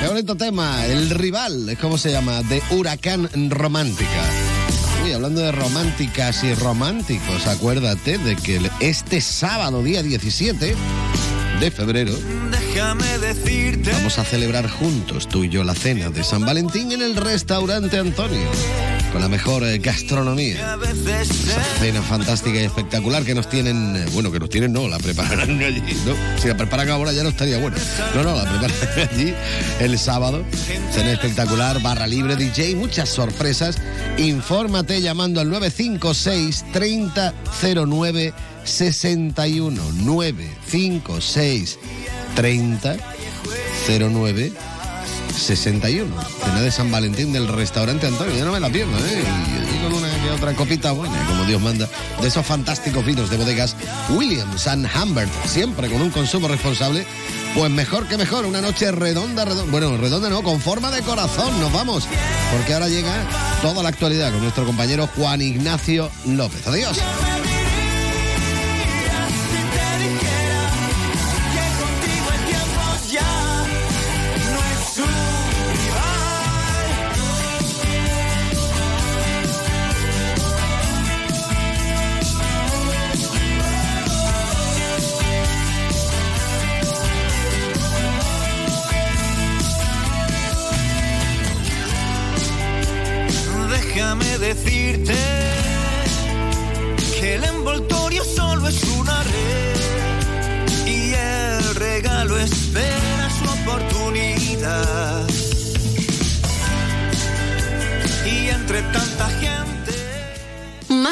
Qué bonito tema, el rival, es se llama, de Huracán Romántica. Uy, hablando de románticas y románticos, acuérdate de que este sábado, día 17 de febrero, Déjame decirte. Vamos a celebrar juntos, tú y yo, la cena de San Valentín en el restaurante Antonio. Con la mejor eh, gastronomía. Esa cena fantástica y espectacular que nos tienen. eh, Bueno, que nos tienen, no, la prepararán allí. ¿no? Si la preparan ahora ya no estaría bueno. No, no, la preparan allí el sábado. Cena espectacular, barra libre, DJ, muchas sorpresas. Infórmate llamando al 956 3009 61 956 30 09 61. Cena de San Valentín del restaurante Antonio. Ya no me la pierdo, ¿eh? Y con una que otra copita buena, como Dios manda, de esos fantásticos vinos de bodegas Williams and Humbert, siempre con un consumo responsable. Pues mejor que mejor, una noche redonda, redonda, bueno, redonda no, con forma de corazón, nos vamos, porque ahora llega toda la actualidad con nuestro compañero Juan Ignacio López. Adiós.